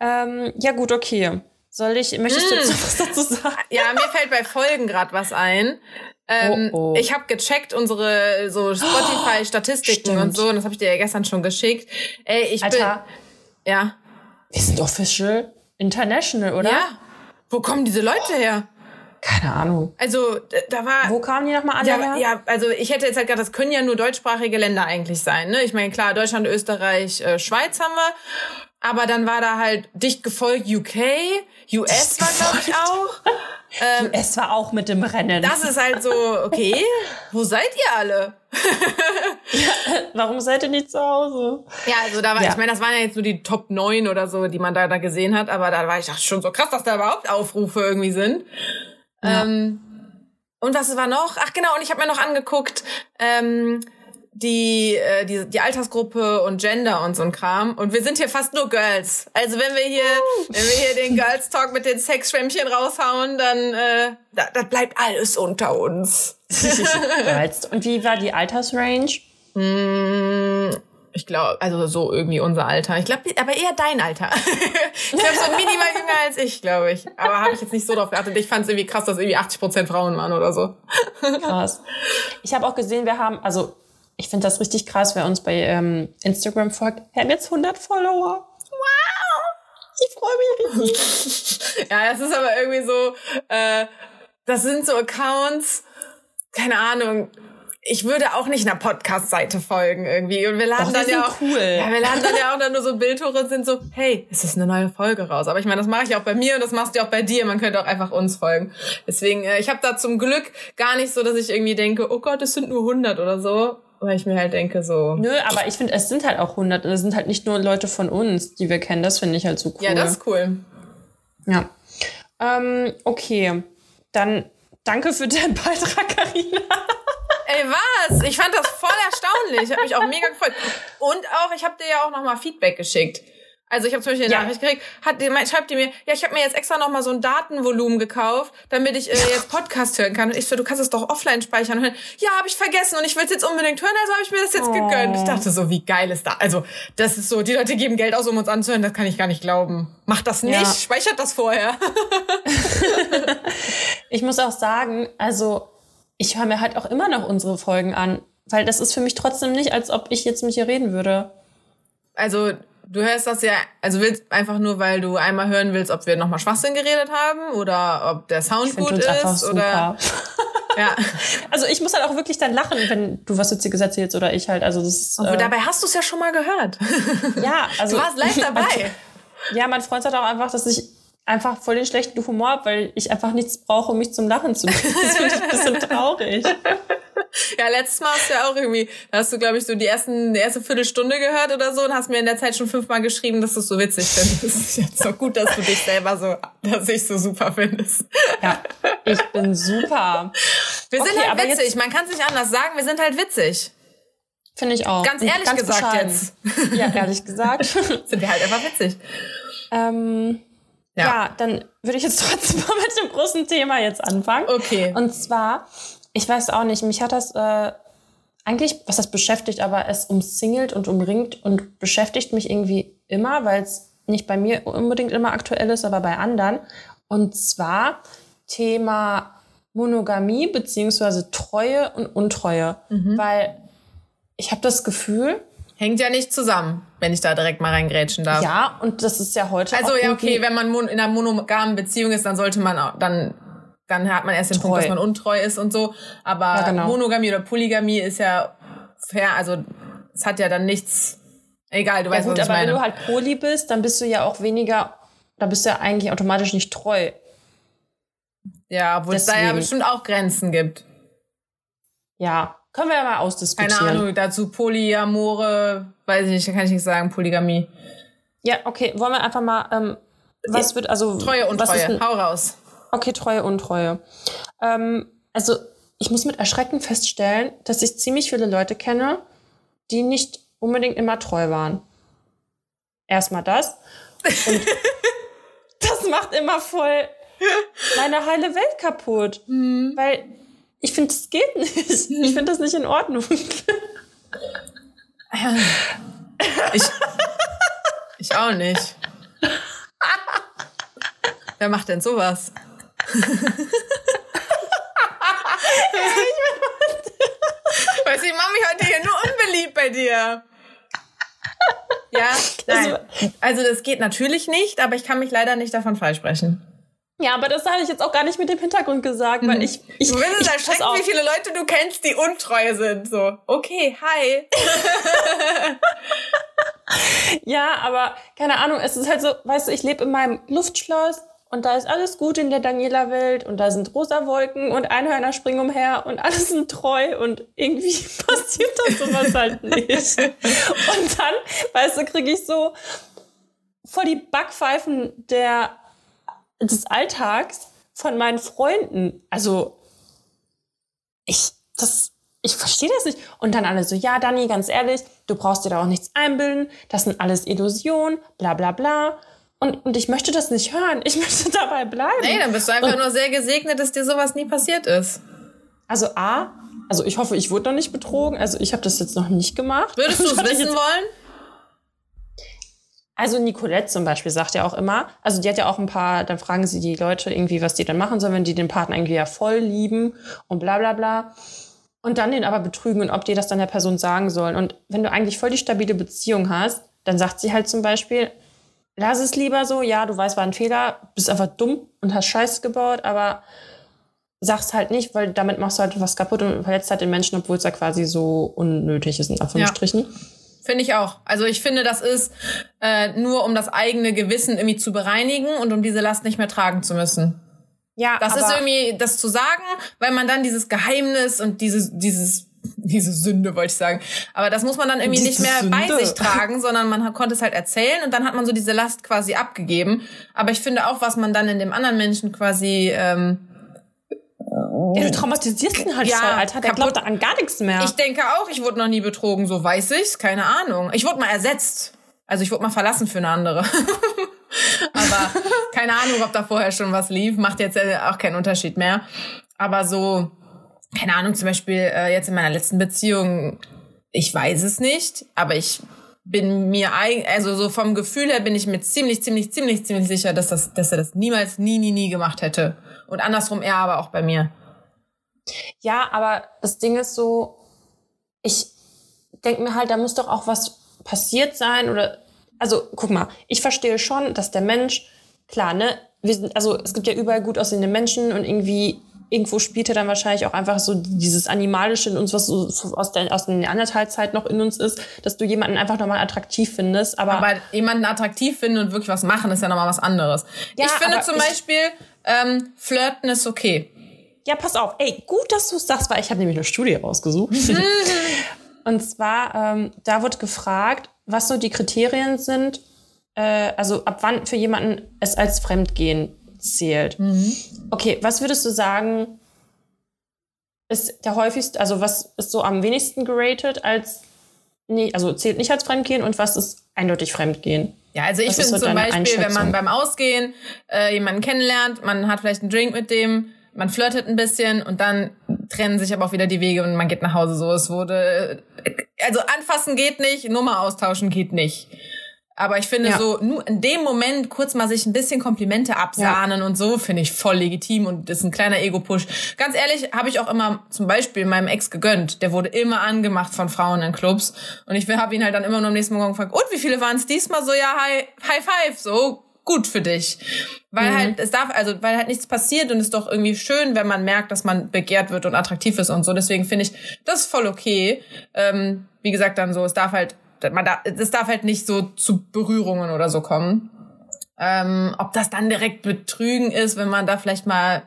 Ähm, ja, gut, okay. Soll ich, möchtest du jetzt noch was dazu sagen? Ja, mir fällt bei Folgen gerade was ein. Ähm, Oh, oh. Ich habe gecheckt unsere so Spotify-Statistiken Stimmt. und so, und das habe ich dir ja gestern schon geschickt. Ey, ich Alter, bin. Ja. wir sind official international, oder? Ja. Wo kommen diese Leute her? Keine Ahnung. Also, da war. Wo kamen die nochmal alle Ja, ja, also ich hätte jetzt halt gedacht, das können ja nur deutschsprachige Länder eigentlich sein. Ne? Ich meine, klar, Deutschland, Österreich, äh, Schweiz haben wir. Aber dann war da halt dicht gefolgt UK, US war, glaube ich, auch. Ähm, Es war auch mit dem Rennen. das ist halt so, okay, wo seid ihr alle? Warum seid ihr nicht zu Hause? Ja, also da war, Ja. ich meine, das waren ja jetzt nur die Top 9 oder so, die man da, da gesehen hat, aber da war ich ach, schon so krass, dass da überhaupt Aufrufe irgendwie sind. Ähm, und was war noch? Ach genau, und ich habe mir noch angeguckt, ähm, die, äh, die, die Altersgruppe und Gender und so ein Kram. Und wir sind hier fast nur Girls. Also wenn wir hier, wenn wir hier den Girls Talk mit den Sexschwämmchen raushauen, dann äh, da, das bleibt alles unter uns. Geilst. Und wie war die Altersrange? Ich glaube, also so irgendwie unser Alter. Ich glaube, aber eher dein Alter. ich glaube, so minimal jünger als ich, glaube ich. Aber habe ich jetzt nicht so drauf geachtet. Ich fand es irgendwie krass, dass irgendwie 80 Prozent Frauen waren oder so. Krass. Ich habe auch gesehen, wir haben, also ich finde das richtig krass, wer uns bei ähm, Instagram folgt. Wir haben jetzt 100 Follower. Wow! Ich freue mich richtig. Ja, das ist aber irgendwie so, äh, das sind so Accounts, keine Ahnung. Ich würde auch nicht einer Podcast-Seite folgen irgendwie. Und wir laden Doch, dann ja auch, cool. ja, wir laden dann ja auch dann nur so Bildtore und sind so, hey, es ist eine neue Folge raus. Aber ich meine, das mache ich auch bei mir und das machst du auch bei dir. Man könnte auch einfach uns folgen. Deswegen, äh, ich habe da zum Glück gar nicht so, dass ich irgendwie denke, oh Gott, es sind nur 100 oder so. Weil ich mir halt denke so, Nö, aber ich finde, es sind halt auch 100. Und es sind halt nicht nur Leute von uns, die wir kennen. Das finde ich halt so cool. ja, das ist cool. Ja. Ähm, okay. Dann danke für deinen Beitrag, Karina. Ey, was? Ich fand das voll erstaunlich. Ich habe mich auch mega gefreut. Und auch, ich habe dir ja auch nochmal Feedback geschickt. Also ich habe zum Beispiel eine Ja. Nachricht gekriegt, hat, die- schreibt die mir, ja, ich habe mir jetzt extra nochmal so ein Datenvolumen gekauft, damit ich äh, jetzt Podcast hören kann. Und ich so, du kannst es doch offline speichern. Und dann, ja, habe ich vergessen und ich will es jetzt unbedingt hören, also habe ich mir das jetzt Oh. gegönnt. Ich dachte so, wie geil ist das? Also, das ist so, die Leute geben Geld aus, um uns anzuhören, das kann ich gar nicht glauben. Macht das nicht, Ja. speichert das vorher. Ich muss auch sagen, also ich höre mir halt auch immer noch unsere Folgen an. Weil das ist für mich trotzdem nicht, als ob ich jetzt mit dir reden würde. Also, du hörst das ja, also willst einfach nur, weil du einmal hören willst, ob wir nochmal Schwachsinn geredet haben oder ob der Sound Ich gut uns ist super. oder ja. Also ich muss halt auch wirklich dann lachen, wenn du was Witziges erzählst oder ich halt. Also das ist, äh, dabei hast du es ja schon mal gehört. ja, also Du warst live dabei. Ja, mein Freund sagt auch einfach, dass ich einfach voll den schlechten Humor habe, weil ich einfach nichts brauche, um mich zum Lachen zu bringen. Das finde ich ein bisschen traurig. Ja, letztes Mal hast du ja auch irgendwie, da hast du, glaube ich, so die, ersten, die erste Viertelstunde gehört oder so und hast mir in der Zeit schon fünfmal geschrieben, dass du es so witzig findest. Das ist jetzt so gut, dass du dich selber so, dass ich so super findest. Ja, ich bin super. Wir sind Okay, halt aber witzig, jetzt- man kann es nicht anders sagen, wir sind halt witzig. Finde ich auch. Ganz ehrlich gesagt bescheiden. jetzt. Ja, ehrlich gesagt. Sind wir halt einfach witzig. ähm, ja. Ja. dann würde ich jetzt trotzdem mal mit dem großen Thema jetzt anfangen. Okay. Und zwar ich weiß auch nicht, mich hat das äh, eigentlich, was das beschäftigt, aber es umsingelt und umringt und beschäftigt mich irgendwie immer, weil es nicht bei mir unbedingt immer aktuell ist, aber bei anderen. Und zwar Thema Monogamie beziehungsweise Treue und Untreue. Mhm. Weil ich habe das Gefühl, Hängt ja nicht zusammen, wenn ich da direkt mal reingrätschen darf. ja, und das ist ja heute. Also ja, okay, wenn man in einer monogamen Beziehung ist, dann sollte man auch, dann dann hat man erst den Punkt, Treu. dass man untreu ist und so. Aber Ja, genau. Monogamie oder Polygamie ist ja fair, also es hat ja dann nichts. Egal, du Ja weißt, gut, was ich aber wenn meine. du halt Poly bist, dann bist du ja auch weniger, da bist du ja eigentlich automatisch nicht treu. ja, obwohl es da ja deswegen- bestimmt auch Grenzen gibt. Ja, können wir ja mal Keine ausdiskutieren. Ahnung, dazu Polyamore, weiß ich nicht, kann ich nicht sagen, Polygamie. Ja, okay, wollen wir einfach mal, ähm, was wird, also. Treue und Treue, hau raus. Okay, Treue, Untreue. Ähm, also, ich muss mit Erschrecken feststellen, dass ich ziemlich viele Leute kenne, die nicht unbedingt immer treu waren. Erstmal das. Und das macht immer voll meine heile Welt kaputt. Weil ich finde, das geht nicht. Ich finde das nicht in Ordnung. Ich, ich auch nicht. Wer macht denn sowas? Weißt du, ich mache mich heute hier nur unbeliebt bei dir. Ja, nein. Also das geht natürlich nicht, aber ich kann mich leider nicht davon freisprechen. Ja, aber das habe ich jetzt auch gar nicht mit dem Hintergrund gesagt, weil ich. ich Du willst es pass erschrecken, wie viele Leute du kennst, die untreu sind. So, okay, hi. Ja, aber keine Ahnung, es ist halt so, weißt du, ich lebe in meinem Luftschloss und da ist alles gut in der Daniela-Welt und da sind rosa Wolken und Einhörner springen umher und alles sind treu und irgendwie passiert das sowas halt nicht. Und dann, weißt du, kriege ich so vor die Backpfeifen der, des Alltags von meinen Freunden. Also, ich, das, ich verstehe das nicht. Und dann alle so, ja, Dani, ganz ehrlich, du brauchst dir da auch nichts einbilden. Das sind alles Illusionen, bla bla bla. Und, und ich möchte das nicht hören. Ich möchte dabei bleiben. Nee, dann bist du einfach nur sehr gesegnet, dass dir sowas nie passiert ist. Also A, also ich hoffe, ich wurde noch nicht betrogen. Also ich habe das jetzt noch nicht gemacht. Würdest du es wissen wollen? Also Nicolette zum Beispiel sagt ja auch immer, also die hat ja auch ein paar, dann fragen sie die Leute irgendwie, was die dann machen sollen, wenn die den Partner irgendwie ja voll lieben und bla bla bla. Und dann den aber betrügen und ob die das dann der Person sagen sollen. Und wenn du eigentlich voll die stabile Beziehung hast, dann sagt sie halt zum Beispiel, lass es lieber so, ja, du weißt, war ein Fehler, bist einfach dumm und hast Scheiße gebaut, aber sag's halt nicht, weil damit machst du halt was kaputt und verletzt halt den Menschen, obwohl es ja quasi so unnötig ist, in Anführungsstrichen. Finde ich auch. Also ich finde, das ist äh, nur, um das eigene Gewissen irgendwie zu bereinigen und um diese Last nicht mehr tragen zu müssen. Ja, Das ist irgendwie das zu sagen, weil man dann dieses Geheimnis und dieses, dieses, diese Sünde, wollte ich sagen. Aber das muss man dann irgendwie nicht mehr bei Sünde. sich tragen, sondern man konnte es halt erzählen und dann hat man so diese Last quasi abgegeben. Aber ich finde auch, was man dann in dem anderen Menschen quasi, ähm, Ja, du traumatisierst ihn halt Ja, voll, Alter. Der kaputt. glaubt da an gar nichts mehr. ich denke auch, ich wurde noch nie betrogen, so weiß ich's, keine Ahnung. Ich wurde mal ersetzt. Also ich wurde mal verlassen für eine andere. Aber keine Ahnung, ob da vorher schon was lief. Macht jetzt äh, auch keinen Unterschied mehr. Aber so, keine Ahnung, zum Beispiel äh, jetzt in meiner letzten Beziehung, ich weiß es nicht, aber ich bin mir, also so vom Gefühl her bin ich mir ziemlich, ziemlich, ziemlich, ziemlich sicher, dass, das, dass er das niemals, nie, nie, nie gemacht hätte. Und andersrum er aber auch bei mir. ja, aber das Ding ist so, ich denke mir halt, da muss doch auch was passiert sein oder, also guck mal, ich verstehe schon, dass der Mensch, klar, ne, wir sind, also es gibt ja überall gut aussehende Menschen und irgendwie irgendwo spielt er dann wahrscheinlich auch einfach so dieses Animalische in uns, was so aus der, aus der Neandertalzeit noch in uns ist, dass du jemanden einfach nochmal attraktiv findest, aber, Aber jemanden attraktiv finden und wirklich was machen, ist ja nochmal was anderes. Ja, ich finde zum Beispiel, ähm, Flirten ist okay. Ja, pass auf. Ey, gut, dass du es sagst, weil ich habe nämlich eine Studie rausgesucht. Und zwar, ähm, da wird gefragt, was so die Kriterien sind, äh, also ab wann für jemanden es als Fremdgehen zählt. Okay, was würdest du sagen, ist der häufigste, also was ist so am wenigsten geratet als, nee, also zählt nicht als Fremdgehen und was ist eindeutig Fremdgehen? Ja, also ich finde so zum Beispiel, wenn man beim Ausgehen äh, jemanden kennenlernt, man hat vielleicht einen Drink mit dem, man flirtet ein bisschen und dann trennen sich aber auch wieder die Wege und man geht nach Hause. So, es wurde, also anfassen geht nicht, Nummer austauschen geht nicht. Aber ich finde Ja. so, nur in dem Moment kurz mal sich ein bisschen Komplimente absahnen und so, finde ich voll legitim und ist ein kleiner Ego-Push. Ganz ehrlich, habe ich auch immer zum Beispiel meinem Ex gegönnt. Der wurde immer angemacht von Frauen in Clubs. Und ich habe ihn halt dann immer nur am nächsten Morgen gefragt, und wie viele waren es diesmal? So, ja, hi, high five, so, gut für dich. Weil Mhm. halt, es darf, also, weil halt nichts passiert und es ist doch irgendwie schön, wenn man merkt, dass man begehrt wird und attraktiv ist und so. Deswegen finde ich das ist voll okay. Ähm, wie gesagt, dann so, es darf halt, man darf, es darf halt nicht so zu Berührungen oder so kommen. Ähm, ob das dann direkt Betrügen ist, wenn man da vielleicht mal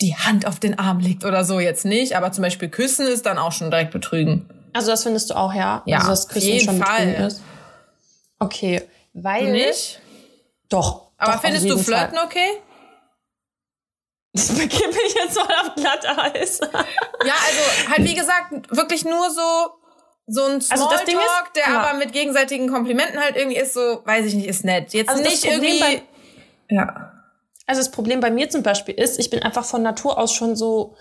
die Hand auf den Arm legt oder so, jetzt nicht. Aber zum Beispiel küssen ist dann auch schon direkt Betrügen. Also das findest du auch, ja? Ja, also, auf Küssen jeden schon Fall. ist. Okay, weil... Nicht? Doch. Aber doch, auf findest du jeden Fall. Flirten okay? Das begebe ich jetzt mal auf Glatteis. Ja, also halt wie gesagt, wirklich nur so so ein Also Smalltalk, das Ding ist- der ja. aber mit gegenseitigen Komplimenten halt irgendwie ist so, weiß ich nicht, ist nett. Jetzt Also das nicht Problem irgendwie. ja. Also das Problem bei mir zum Beispiel ist, ich bin einfach von Natur aus schon so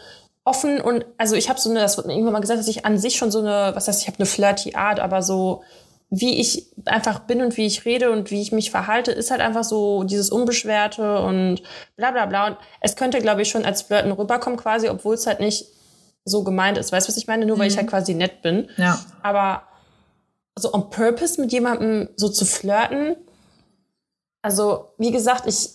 offen und also ich habe so eine, das wird mir irgendwann mal gesagt, dass ich an sich schon so eine, was heißt, ich habe eine flirty Art, aber so wie ich einfach bin und wie ich rede und wie ich mich verhalte, ist halt einfach so dieses Unbeschwerte und bla bla bla. Und es könnte, glaube ich, schon als Flirten rüberkommen quasi, obwohl es halt nicht so gemeint ist. Weißt du, was ich meine? Nur weil ich halt quasi nett bin. Ja. Aber so on purpose mit jemandem so zu flirten, also wie gesagt, ich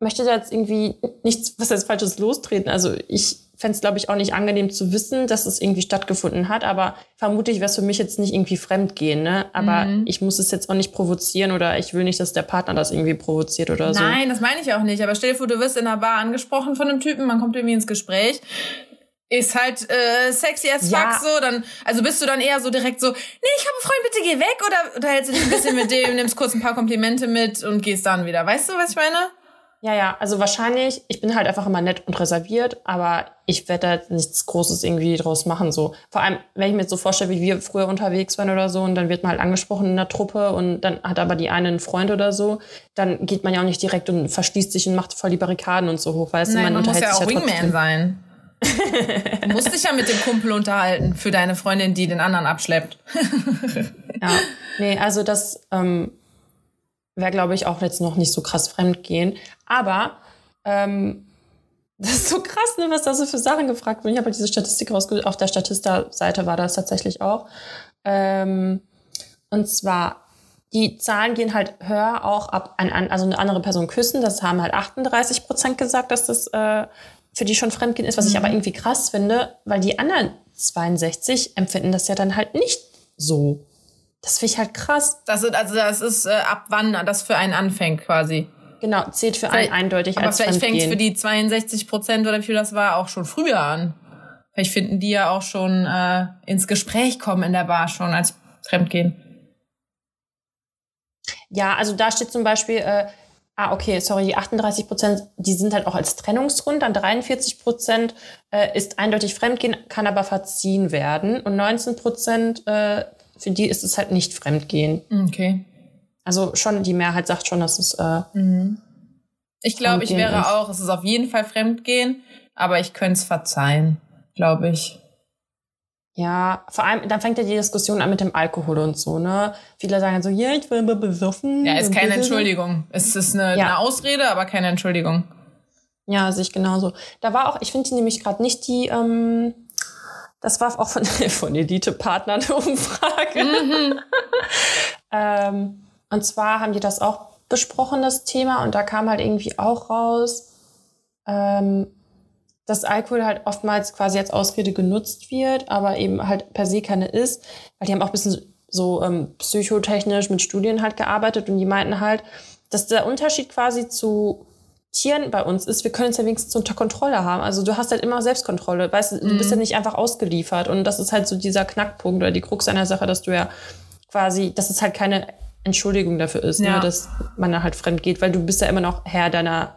möchte da jetzt irgendwie nichts, was heißt Falsches lostreten. Also ich fände es, glaube ich, auch nicht angenehm zu wissen, dass es irgendwie stattgefunden hat, aber vermutlich wäre es für mich jetzt nicht irgendwie fremdgehen, ne? Aber ich muss es jetzt auch nicht provozieren oder ich will nicht, dass der Partner das irgendwie provoziert oder so. Nein, das meine ich auch nicht. Aber stell dir vor, du wirst in einer Bar angesprochen von einem Typen, man kommt irgendwie ins Gespräch. Ist halt äh, sexy as Ja. fuck so, dann also bist du dann eher so direkt so, nee, ich habe einen Freund, bitte geh weg oder unterhältst du dich ein bisschen mit dem, nimmst kurz ein paar Komplimente mit und gehst dann wieder. Weißt du, was ich meine? Ja, ja, also wahrscheinlich, ich bin halt einfach immer nett und reserviert, aber ich werde da jetzt nichts Großes irgendwie draus machen. So. Vor allem, wenn ich mir jetzt so vorstelle, wie wir früher unterwegs waren oder so, und dann wird man halt angesprochen in der Truppe und dann hat aber die eine einen Freund oder so, dann geht man ja auch nicht direkt und verschließt sich und macht voll die Barrikaden und so hoch, du, Nein, man muss unterhält ja auch sich Wingman sein. Du musst dich ja mit dem Kumpel unterhalten für deine Freundin, die den anderen abschleppt. Ja, nee, also das ähm, wäre, glaube ich, auch jetzt noch nicht so krass fremdgehen. Aber ähm, das ist so krass, ne, was da so für Sachen gefragt werden. Ich habe halt diese Statistik rausgesucht. Auf der Statista-Seite war das tatsächlich auch. Ähm, und zwar, die Zahlen gehen halt höher auch ab an, an also eine andere Person küssen. Das haben halt 38 Prozent gesagt, dass das äh, für die schon Fremdgehen ist, was ich aber irgendwie krass finde, weil die anderen 62 empfinden das ja dann halt nicht so. Das finde ich halt krass. Das ist, also das ist äh, ab wann das für einen anfängt quasi. Genau, zählt für einen eindeutig Aber als vielleicht fängt es für die 62 Prozent oder wie viel das war auch schon früher an. Vielleicht finden die ja auch schon äh, ins Gespräch kommen in der Bar schon als Fremdgehen. Ja, also da steht zum Beispiel, äh, ah, okay, sorry, die 38 Prozent, die sind halt auch als Trennungsgrund, dann 43 Prozent äh, ist eindeutig Fremdgehen, kann aber verziehen werden und 19 Prozent, äh, für die ist es halt nicht Fremdgehen. Okay. Also schon, die Mehrheit sagt schon, dass es, äh, Ich glaube, ich wäre ist. auch, es ist auf jeden Fall Fremdgehen, aber ich könnte es verzeihen, glaube ich. ja, vor allem, dann fängt ja die Diskussion an mit dem Alkohol und so, ne? Viele sagen so, ja, ich war immer besoffen. Ja, ist keine. Entschuldigung. Es ist eine, Ja. eine Ausrede, aber keine Entschuldigung. Ja, sehe ich genauso. Da war auch, ich finde die nämlich gerade nicht die, ähm, das war auch von, von Elite-Partnern eine Umfrage. ähm, und zwar haben die das auch besprochen, das Thema, und da kam halt irgendwie auch raus, ähm, dass Alkohol halt oftmals quasi als Ausrede genutzt wird, aber eben halt per se keine ist, weil die haben auch ein bisschen so ähm, psychotechnisch mit Studien halt gearbeitet und die meinten halt, dass der Unterschied quasi zu Tieren bei uns ist, wir können es ja wenigstens unter Kontrolle haben. Also du hast halt immer Selbstkontrolle. Weißt du, du bist ja nicht einfach ausgeliefert. Und das ist halt so dieser Knackpunkt oder die Krux einer Sache, dass du ja quasi, dass es halt keine Entschuldigung dafür ist, Ja. ne, dass man da halt fremd geht, weil du bist ja immer noch Herr deiner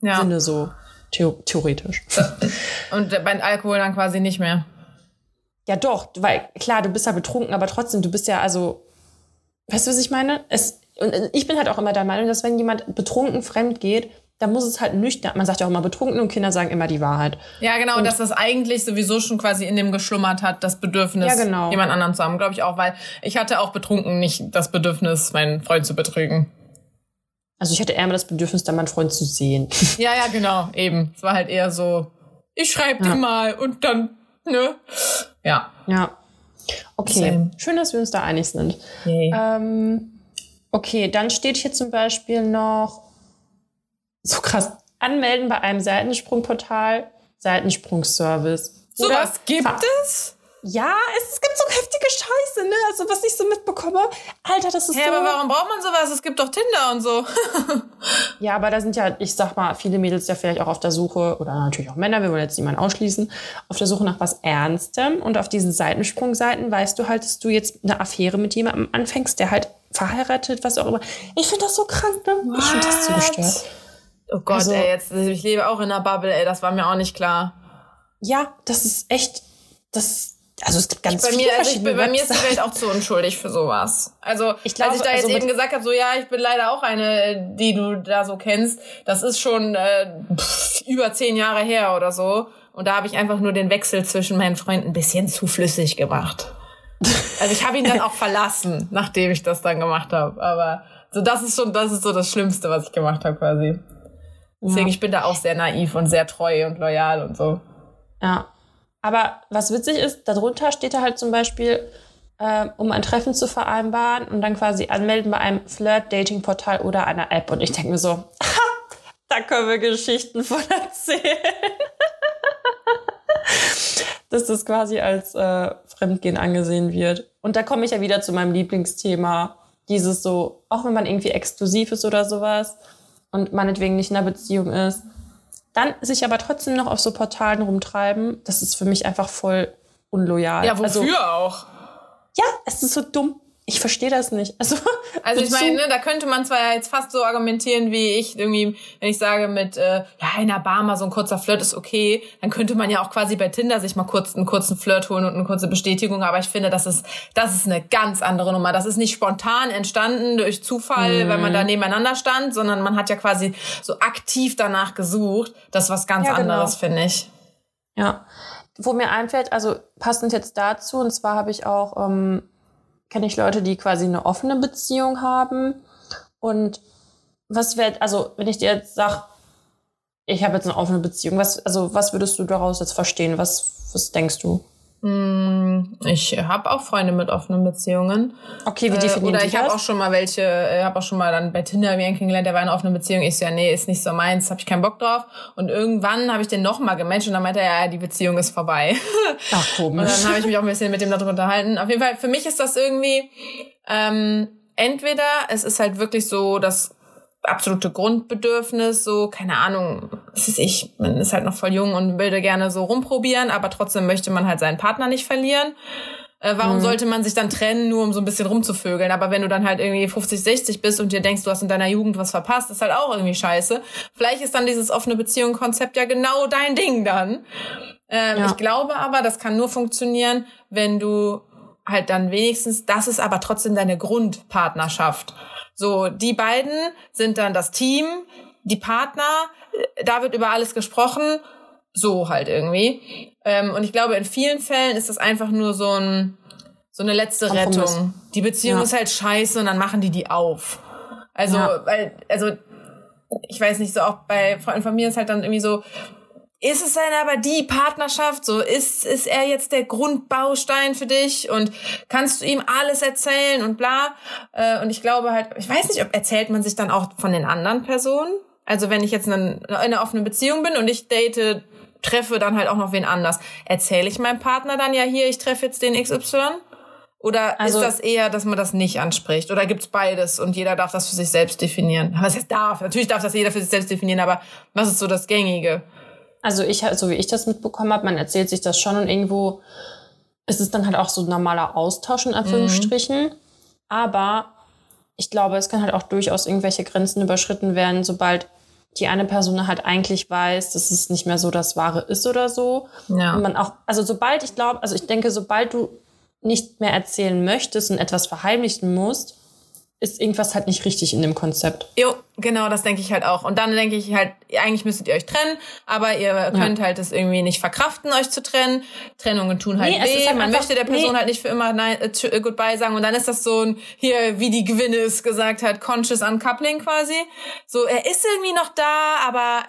Ja. Sinne so theo theoretisch. Und bei Alkohol dann quasi nicht mehr. Ja, doch, weil klar, du bist ja betrunken, aber trotzdem, du bist ja also, weißt du, was ich meine? Es, und ich bin halt auch immer der Meinung, dass wenn jemand betrunken fremd geht, da muss es halt nüchtern. Man sagt ja auch immer betrunken und Kinder sagen immer die Wahrheit. Ja, genau, und dass das eigentlich sowieso schon quasi in dem geschlummert hat, das Bedürfnis, ja, genau. jemand anderen zu haben, glaube ich auch, weil ich hatte auch betrunken nicht das Bedürfnis, meinen Freund zu betrügen. Also ich hatte eher mal das Bedürfnis, da meinen Freund zu sehen. Ja, ja, genau, eben. Es war halt eher so, ich schreibe ja. dir mal und dann, ne? Ja. Ja. Okay, Same. schön, dass wir uns da einig sind. Nee. Ähm, okay, dann steht hier zum Beispiel noch so krass, anmelden bei einem Seitensprungportal, Seitensprungservice. So was gibt es? Ja, es, es, gibt so heftige Scheiße, ne? Also, was ich so mitbekomme. Alter, das ist hey, so. aber warum braucht man sowas? Es gibt doch Tinder und so. ja, aber da sind ja, ich sag mal, viele Mädels ja vielleicht auch auf der Suche, oder natürlich auch Männer, wir wollen jetzt niemanden ausschließen, auf der Suche nach was Ernstem. Und auf diesen Seitensprungseiten weißt du halt, dass du jetzt eine Affäre mit jemandem anfängst, der halt verheiratet, was auch immer. Ich finde das so krank, ne? What? Ich finde das zu gestört. Oh Gott, also, ey, jetzt, ich lebe auch in einer Bubble, ey, das war mir auch nicht klar. Ja, das ist echt, das, also es gibt ganz bei viele mir, also ich, Bei mir ist die Welt auch zu unschuldig für sowas. Also ich glaube, als ich da jetzt also eben gesagt habe, so ja, ich bin leider auch eine, die du da so kennst, das ist schon äh, pff, über zehn Jahre her oder so. Und da habe ich einfach nur den Wechsel zwischen meinen Freunden ein bisschen zu flüssig gemacht. Also ich habe ihn dann auch verlassen, nachdem ich das dann gemacht habe. Aber so das ist schon, das ist so das Schlimmste, was ich gemacht habe quasi. Deswegen, ja. ich bin da auch sehr naiv und sehr treu und loyal und so. Ja. Aber was witzig ist, darunter steht da halt zum Beispiel, äh, um ein Treffen zu vereinbaren und dann quasi anmelden bei einem Flirt-Dating-Portal oder einer App. Und ich denke mir so, ha, da können wir Geschichten von erzählen. Dass das quasi als äh, Fremdgehen angesehen wird. Und da komme ich ja wieder zu meinem Lieblingsthema. Dieses so, auch wenn man irgendwie exklusiv ist oder sowas, und meinetwegen nicht in einer Beziehung ist, dann sich aber trotzdem noch auf so Portalen rumtreiben, das ist für mich einfach voll unloyal. Ja, wofür also, auch? Ja, es ist so dumm. Ich verstehe das nicht. Also, also ich meine, ne, da könnte man zwar jetzt fast so argumentieren wie ich irgendwie, wenn ich sage mit äh, ja in einer Bar mal so ein kurzer Flirt ist okay, dann könnte man ja auch quasi bei Tinder sich mal kurz einen kurzen Flirt holen und eine kurze Bestätigung. Aber ich finde, das ist das ist eine ganz andere Nummer. Das ist nicht spontan entstanden durch Zufall, mhm. wenn man da nebeneinander stand, sondern man hat ja quasi so aktiv danach gesucht. Das ist was ganz ja, genau. anderes, finde ich. Ja, wo mir einfällt, also passend jetzt dazu, und zwar habe ich auch ähm, kenne ich Leute, die quasi eine offene Beziehung haben. Und was wird, also wenn ich dir jetzt sage, ich habe jetzt eine offene Beziehung, was, also was würdest du daraus jetzt verstehen? Was, was denkst du? Hm, ich habe auch Freunde mit offenen Beziehungen. Okay, wie definieren äh, Oder ich habe auch schon mal welche, äh, habe auch schon mal dann bei Tinder wie kennengelernt, der war in einer offenen Beziehung. Ich so, ja, nee, ist nicht so meins, habe ich keinen Bock drauf. Und irgendwann habe ich den noch mal gematcht und dann meinte er, ja, die Beziehung ist vorbei. Ach, komisch. Und dann habe ich mich auch ein bisschen mit dem darüber unterhalten. Auf jeden Fall, für mich ist das irgendwie, ähm, entweder es ist halt wirklich so, dass absolute Grundbedürfnis, so, keine Ahnung, was ist ich, man ist halt noch voll jung und will gerne so rumprobieren, aber trotzdem möchte man halt seinen Partner nicht verlieren. Äh, warum mhm. sollte man sich dann trennen, nur um so ein bisschen rumzuvögeln? Aber wenn du dann halt irgendwie 50, 60 bist und dir denkst, du hast in deiner Jugend was verpasst, ist halt auch irgendwie scheiße. Vielleicht ist dann dieses offene Beziehung-Konzept ja genau dein Ding dann. Ähm, ja. Ich glaube aber, das kann nur funktionieren, wenn du halt dann wenigstens, das ist aber trotzdem deine Grundpartnerschaft. So, die beiden sind dann das Team, die Partner, äh, da wird über alles gesprochen, so halt irgendwie. Ähm, und ich glaube, in vielen Fällen ist das einfach nur so ein so eine letzte Rettung. Die Beziehung ja. ist halt scheiße und dann machen die die auf. Also, ja. weil, also, ich weiß nicht, so auch bei Freunden von mir ist halt dann irgendwie so, ist es dann aber die Partnerschaft? So, ist, ist er jetzt der Grundbaustein für dich? Und kannst du ihm alles erzählen und bla? Äh, und ich glaube halt, ich weiß nicht, ob erzählt man sich dann auch von den anderen Personen? Also wenn ich jetzt in einer offenen Beziehung bin und ich date, treffe dann halt auch noch wen anders. Erzähle ich meinem Partner dann ja hier, ich treffe jetzt den XY? Oder also, ist das eher, dass man das nicht anspricht? Oder gibt's beides und jeder darf das für sich selbst definieren? Was heißt darf? Natürlich darf das jeder für sich selbst definieren, aber was ist so das Gängige? Also ich, so wie ich das mitbekommen habe, man erzählt sich das schon und irgendwo ist es dann halt auch so ein normaler Austausch in Anführungsstrichen. Mhm. Aber ich glaube, es kann halt auch durchaus irgendwelche Grenzen überschritten werden, sobald die eine Person halt eigentlich weiß, dass es nicht mehr so das Wahre ist oder so. Ja. Und man auch, also sobald ich glaube, also ich denke, sobald du nicht mehr erzählen möchtest und etwas verheimlichen musst, ist irgendwas halt nicht richtig in dem Konzept. Jo, genau, das denke ich halt auch. Und dann denke ich halt, eigentlich müsstet ihr euch trennen, aber ihr könnt ja. halt es irgendwie nicht verkraften, euch zu trennen. Trennungen tun halt nee, weh. Halt Man möchte der Person nee. halt nicht für immer nein, äh, äh, Goodbye sagen. Und dann ist das so ein, hier, wie die Gwyneth gesagt hat, Conscious Uncoupling quasi. So, er ist irgendwie noch da, aber,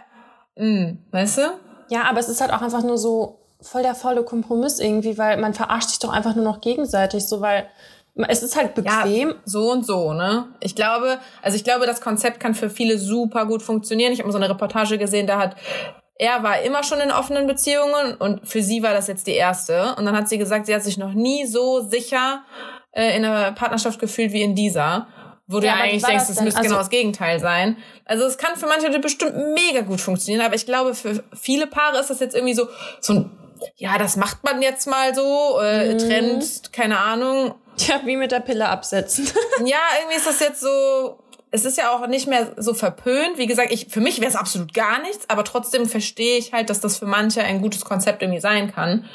mh, hm, weißt du? Ja, aber es ist halt auch einfach nur so voll der faule Kompromiss irgendwie, weil man verarscht sich doch einfach nur noch gegenseitig, so, weil es ist halt bequem. Ja, so und so, ne? Ich glaube, also ich glaube, das Konzept kann für viele super gut funktionieren. Ich habe mal so eine Reportage gesehen, da hat er war immer schon in offenen Beziehungen und für sie war das jetzt die erste. Und dann hat sie gesagt, sie hat sich noch nie so sicher äh, in einer Partnerschaft gefühlt wie in dieser. Wo du ja, ja eigentlich denkst, das, das müsste also, genau das Gegenteil sein. Also es kann für manche Leute bestimmt mega gut funktionieren, aber ich glaube, für viele Paare ist das jetzt irgendwie so, so ein, ja, das macht man jetzt mal so, äh, mhm. Trend, keine Ahnung. Ja, wie mit der Pille absetzen. ja, irgendwie ist das jetzt so, es ist ja auch nicht mehr so verpönt. Wie gesagt, ich, für mich wäre es absolut gar nichts, aber trotzdem verstehe ich halt, dass das für manche ein gutes Konzept irgendwie sein kann.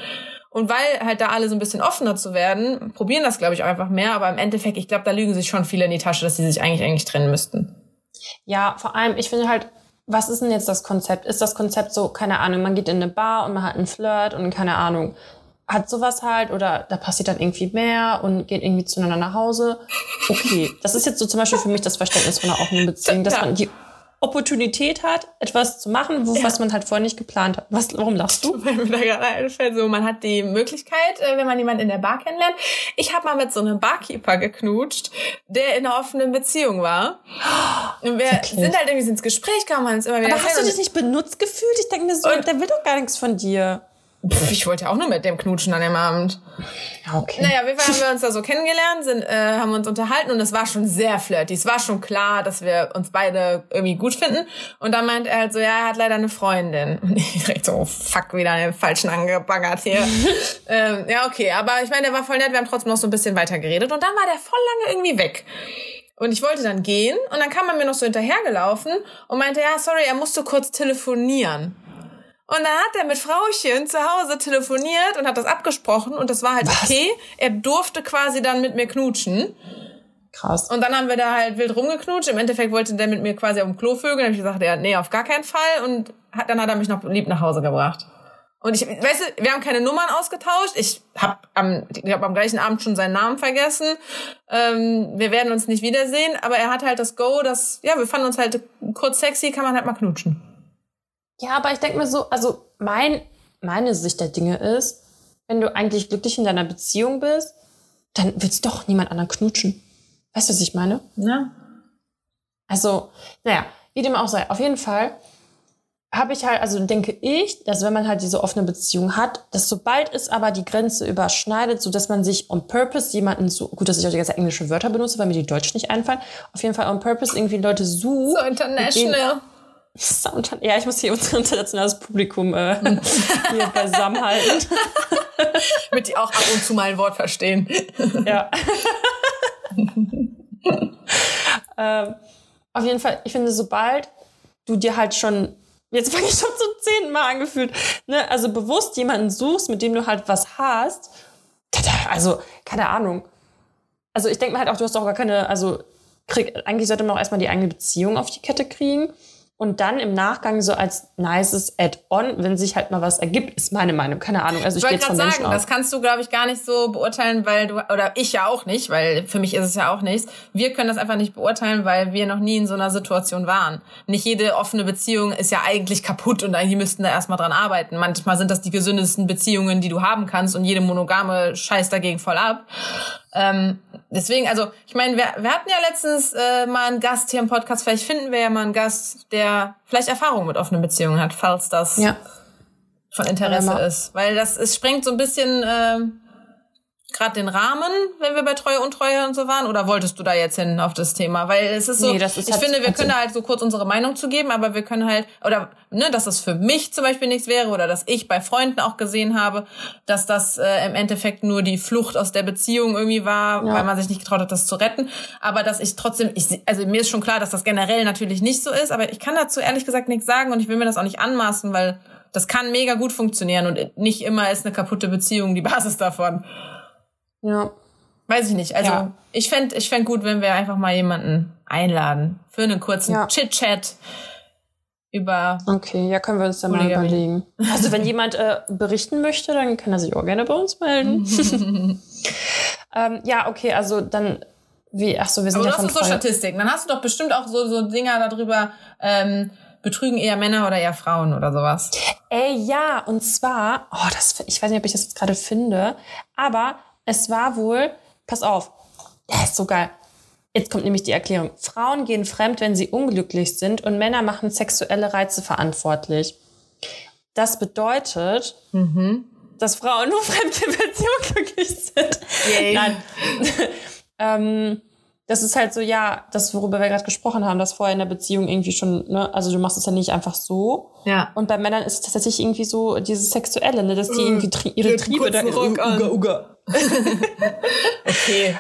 Und weil halt da alle so ein bisschen offener zu werden, probieren das, glaube ich, auch einfach mehr. Aber im Endeffekt, ich glaube, da lügen sich schon viele in die Tasche, dass sie sich eigentlich eigentlich trennen müssten. Ja, vor allem, ich finde halt, was ist denn jetzt das Konzept? Ist das Konzept so, keine Ahnung, man geht in eine Bar und man hat einen Flirt und keine Ahnung, hat sowas halt oder da passiert dann irgendwie mehr und geht irgendwie zueinander nach Hause. Okay, das ist jetzt so zum Beispiel für mich das Verständnis von einer offenen Beziehung, dass man die Opportunität hat, etwas zu machen, wo, ja. was man halt vorher nicht geplant hat. Was, warum lachst du? Weil mir da gerade einfällt, so, man hat die Möglichkeit, äh, wenn man jemanden in der Bar kennenlernt. Ich habe mal mit so einem Barkeeper geknutscht, der in einer offenen Beziehung war. Und wir Wirklich? sind halt irgendwie ins Gespräch gekommen, haben uns immer wieder Aber hast du dich nicht benutzt gefühlt? Ich denke mir so, der will doch gar nichts von dir. Pff, ich wollte ja auch nur mit dem knutschen an dem Abend. Okay. Naja, wir haben wir uns da so kennengelernt, sind, äh, haben uns unterhalten und es war schon sehr flirty. Es war schon klar, dass wir uns beide irgendwie gut finden. Und dann meint er halt so, ja, er hat leider eine Freundin. Und ich direkt so, oh, fuck, wieder einen falschen angebaggert hier. ähm, ja, okay, aber ich meine, der war voll nett, wir haben trotzdem noch so ein bisschen weiter geredet und dann war der voll lange irgendwie weg. Und ich wollte dann gehen und dann kam er mir noch so hinterhergelaufen und meinte, ja, sorry, er musste kurz telefonieren. Und dann hat er mit Frauchen zu Hause telefoniert und hat das abgesprochen und das war halt Was? okay. Er durfte quasi dann mit mir knutschen. Krass. Und dann haben wir da halt wild rumgeknutscht. Im Endeffekt wollte der mit mir quasi auf dem Klo vögeln. Dann habe ich gesagt, ja, nee, auf gar keinen Fall. Und hat, dann hat er mich noch lieb nach Hause gebracht. Und ich, weißt du, wir haben keine Nummern ausgetauscht. Ich habe am, ich hab am gleichen Abend schon seinen Namen vergessen. Ähm, wir werden uns nicht wiedersehen. Aber er hat halt das Go, dass, ja, wir fanden uns halt kurz sexy, kann man halt mal knutschen. Ja, aber ich denke mir so, also mein, meine Sicht der Dinge ist, wenn du eigentlich glücklich in deiner Beziehung bist, dann willst du doch niemand anderen knutschen. Weißt du, was ich meine? Ja. Also, naja, wie dem auch sei. Auf jeden Fall habe ich halt, also denke ich, dass wenn man halt diese offene Beziehung hat, dass sobald es aber die Grenze überschneidet, so dass man sich on purpose jemanden so, gut, dass ich auch die ganze englische Wörter benutze, weil mir die Deutsch nicht einfallen, auf jeden Fall on purpose irgendwie Leute sucht. So international Sound ja, ich muss hier unser internationales Publikum äh, hier beisammen halten. Damit die auch ab und zu mal ein Wort verstehen. Ja. ähm, auf jeden Fall, ich finde, sobald du dir halt schon, jetzt fange ich schon zum zehnten Mal angefühlt, ne, also bewusst jemanden suchst, mit dem du halt was hast, also, keine Ahnung. Also ich denke mir halt auch, du hast doch gar keine, also krieg, eigentlich sollte man auch erstmal die eigene Beziehung auf die Kette kriegen und dann im Nachgang so als nices Add-on, wenn sich halt mal was ergibt, ist meine Meinung. Keine Ahnung. Also ich, ich wollte gerade sagen, Menschen das kannst du, glaube ich, gar nicht so beurteilen, weil du, oder ich ja auch nicht, weil für mich ist es ja auch nichts. Wir können das einfach nicht beurteilen, weil wir noch nie in so einer Situation waren. Nicht jede offene Beziehung ist ja eigentlich kaputt und eigentlich müssten da erstmal dran arbeiten. Manchmal sind das die gesündesten Beziehungen, die du haben kannst und jede monogame scheißt dagegen voll ab. Ähm, deswegen, also ich meine, wir, wir hatten ja letztens äh, mal einen Gast hier im Podcast. Vielleicht finden wir ja mal einen Gast, der vielleicht Erfahrung mit offenen Beziehungen hat, falls das ja. von Interesse ist. Weil das es sprengt so ein bisschen äh, gerade den Rahmen, wenn wir bei Treue und Treue und so waren? Oder wolltest du da jetzt hin auf das Thema? Weil es ist so, nee, ist ich halt finde, wir können da halt so kurz unsere Meinung zu geben, aber wir können halt, oder ne, dass das für mich zum Beispiel nichts wäre oder dass ich bei Freunden auch gesehen habe, dass das äh, im Endeffekt nur die Flucht aus der Beziehung irgendwie war, ja. weil man sich nicht getraut hat, das zu retten. Aber dass ich trotzdem, ich, also mir ist schon klar, dass das generell natürlich nicht so ist, aber ich kann dazu ehrlich gesagt nichts sagen und ich will mir das auch nicht anmaßen, weil das kann mega gut funktionieren und nicht immer ist eine kaputte Beziehung die Basis davon. Ja. Weiß ich nicht. Also ja. ich fände ich fänd gut, wenn wir einfach mal jemanden einladen für einen kurzen ja. Chit-Chat über. Okay, ja, können wir uns dann mal überlegen. Also wenn jemand äh, berichten möchte, dann kann er sich auch gerne bei uns melden. ähm, ja, okay, also dann wie, ach so, wir sind Aber ja du hast so Statistiken. Dann hast du doch bestimmt auch so, so Dinger darüber, ähm, betrügen eher Männer oder eher Frauen oder sowas. Ey, ja, und zwar, oh, das, ich weiß nicht, ob ich das jetzt gerade finde, aber es war wohl, pass auf, ja, ist so geil. Jetzt kommt nämlich die Erklärung. Frauen gehen fremd, wenn sie unglücklich sind und Männer machen sexuelle Reize verantwortlich. Das bedeutet, mhm. dass Frauen nur fremd wenn sie unglücklich sind. Yay. Nein. ähm, das ist halt so, ja, das, worüber wir gerade gesprochen haben, das vorher in der Beziehung irgendwie schon, ne, also du machst es ja nicht einfach so. Ja. Und bei Männern ist es tatsächlich irgendwie so dieses Sexuelle, ne, dass die äh, irgendwie tri ihre Triebe da. Uga, uga. okay,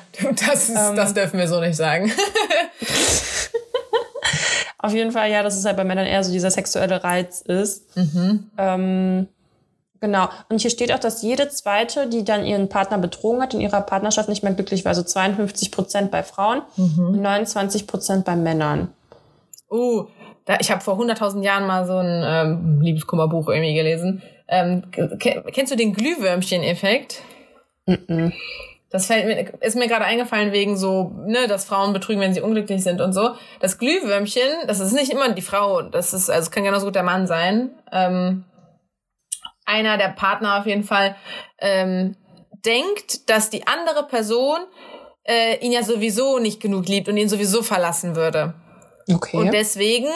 das, ist, ähm, das dürfen wir so nicht sagen. Auf jeden Fall, ja, dass es halt bei Männern eher so dieser sexuelle Reiz ist. Mhm. Ähm, Genau. Und hier steht auch, dass jede zweite, die dann ihren Partner betrogen hat, in ihrer Partnerschaft nicht mehr glücklich war. Also 52 Prozent bei Frauen mhm. und 29 Prozent bei Männern. Uh, da, ich habe vor 100.000 Jahren mal so ein ähm, Liebeskummerbuch irgendwie gelesen. Ähm, kennst du den Glühwürmchen-Effekt? Mhm. Das fällt mir, ist mir gerade eingefallen wegen so, ne, dass Frauen betrügen, wenn sie unglücklich sind und so. Das Glühwürmchen, das ist nicht immer die Frau, das ist, also es kann genauso gut der Mann sein. Ähm, einer der Partner auf jeden Fall ähm, denkt, dass die andere Person äh, ihn ja sowieso nicht genug liebt und ihn sowieso verlassen würde. Okay. Und deswegen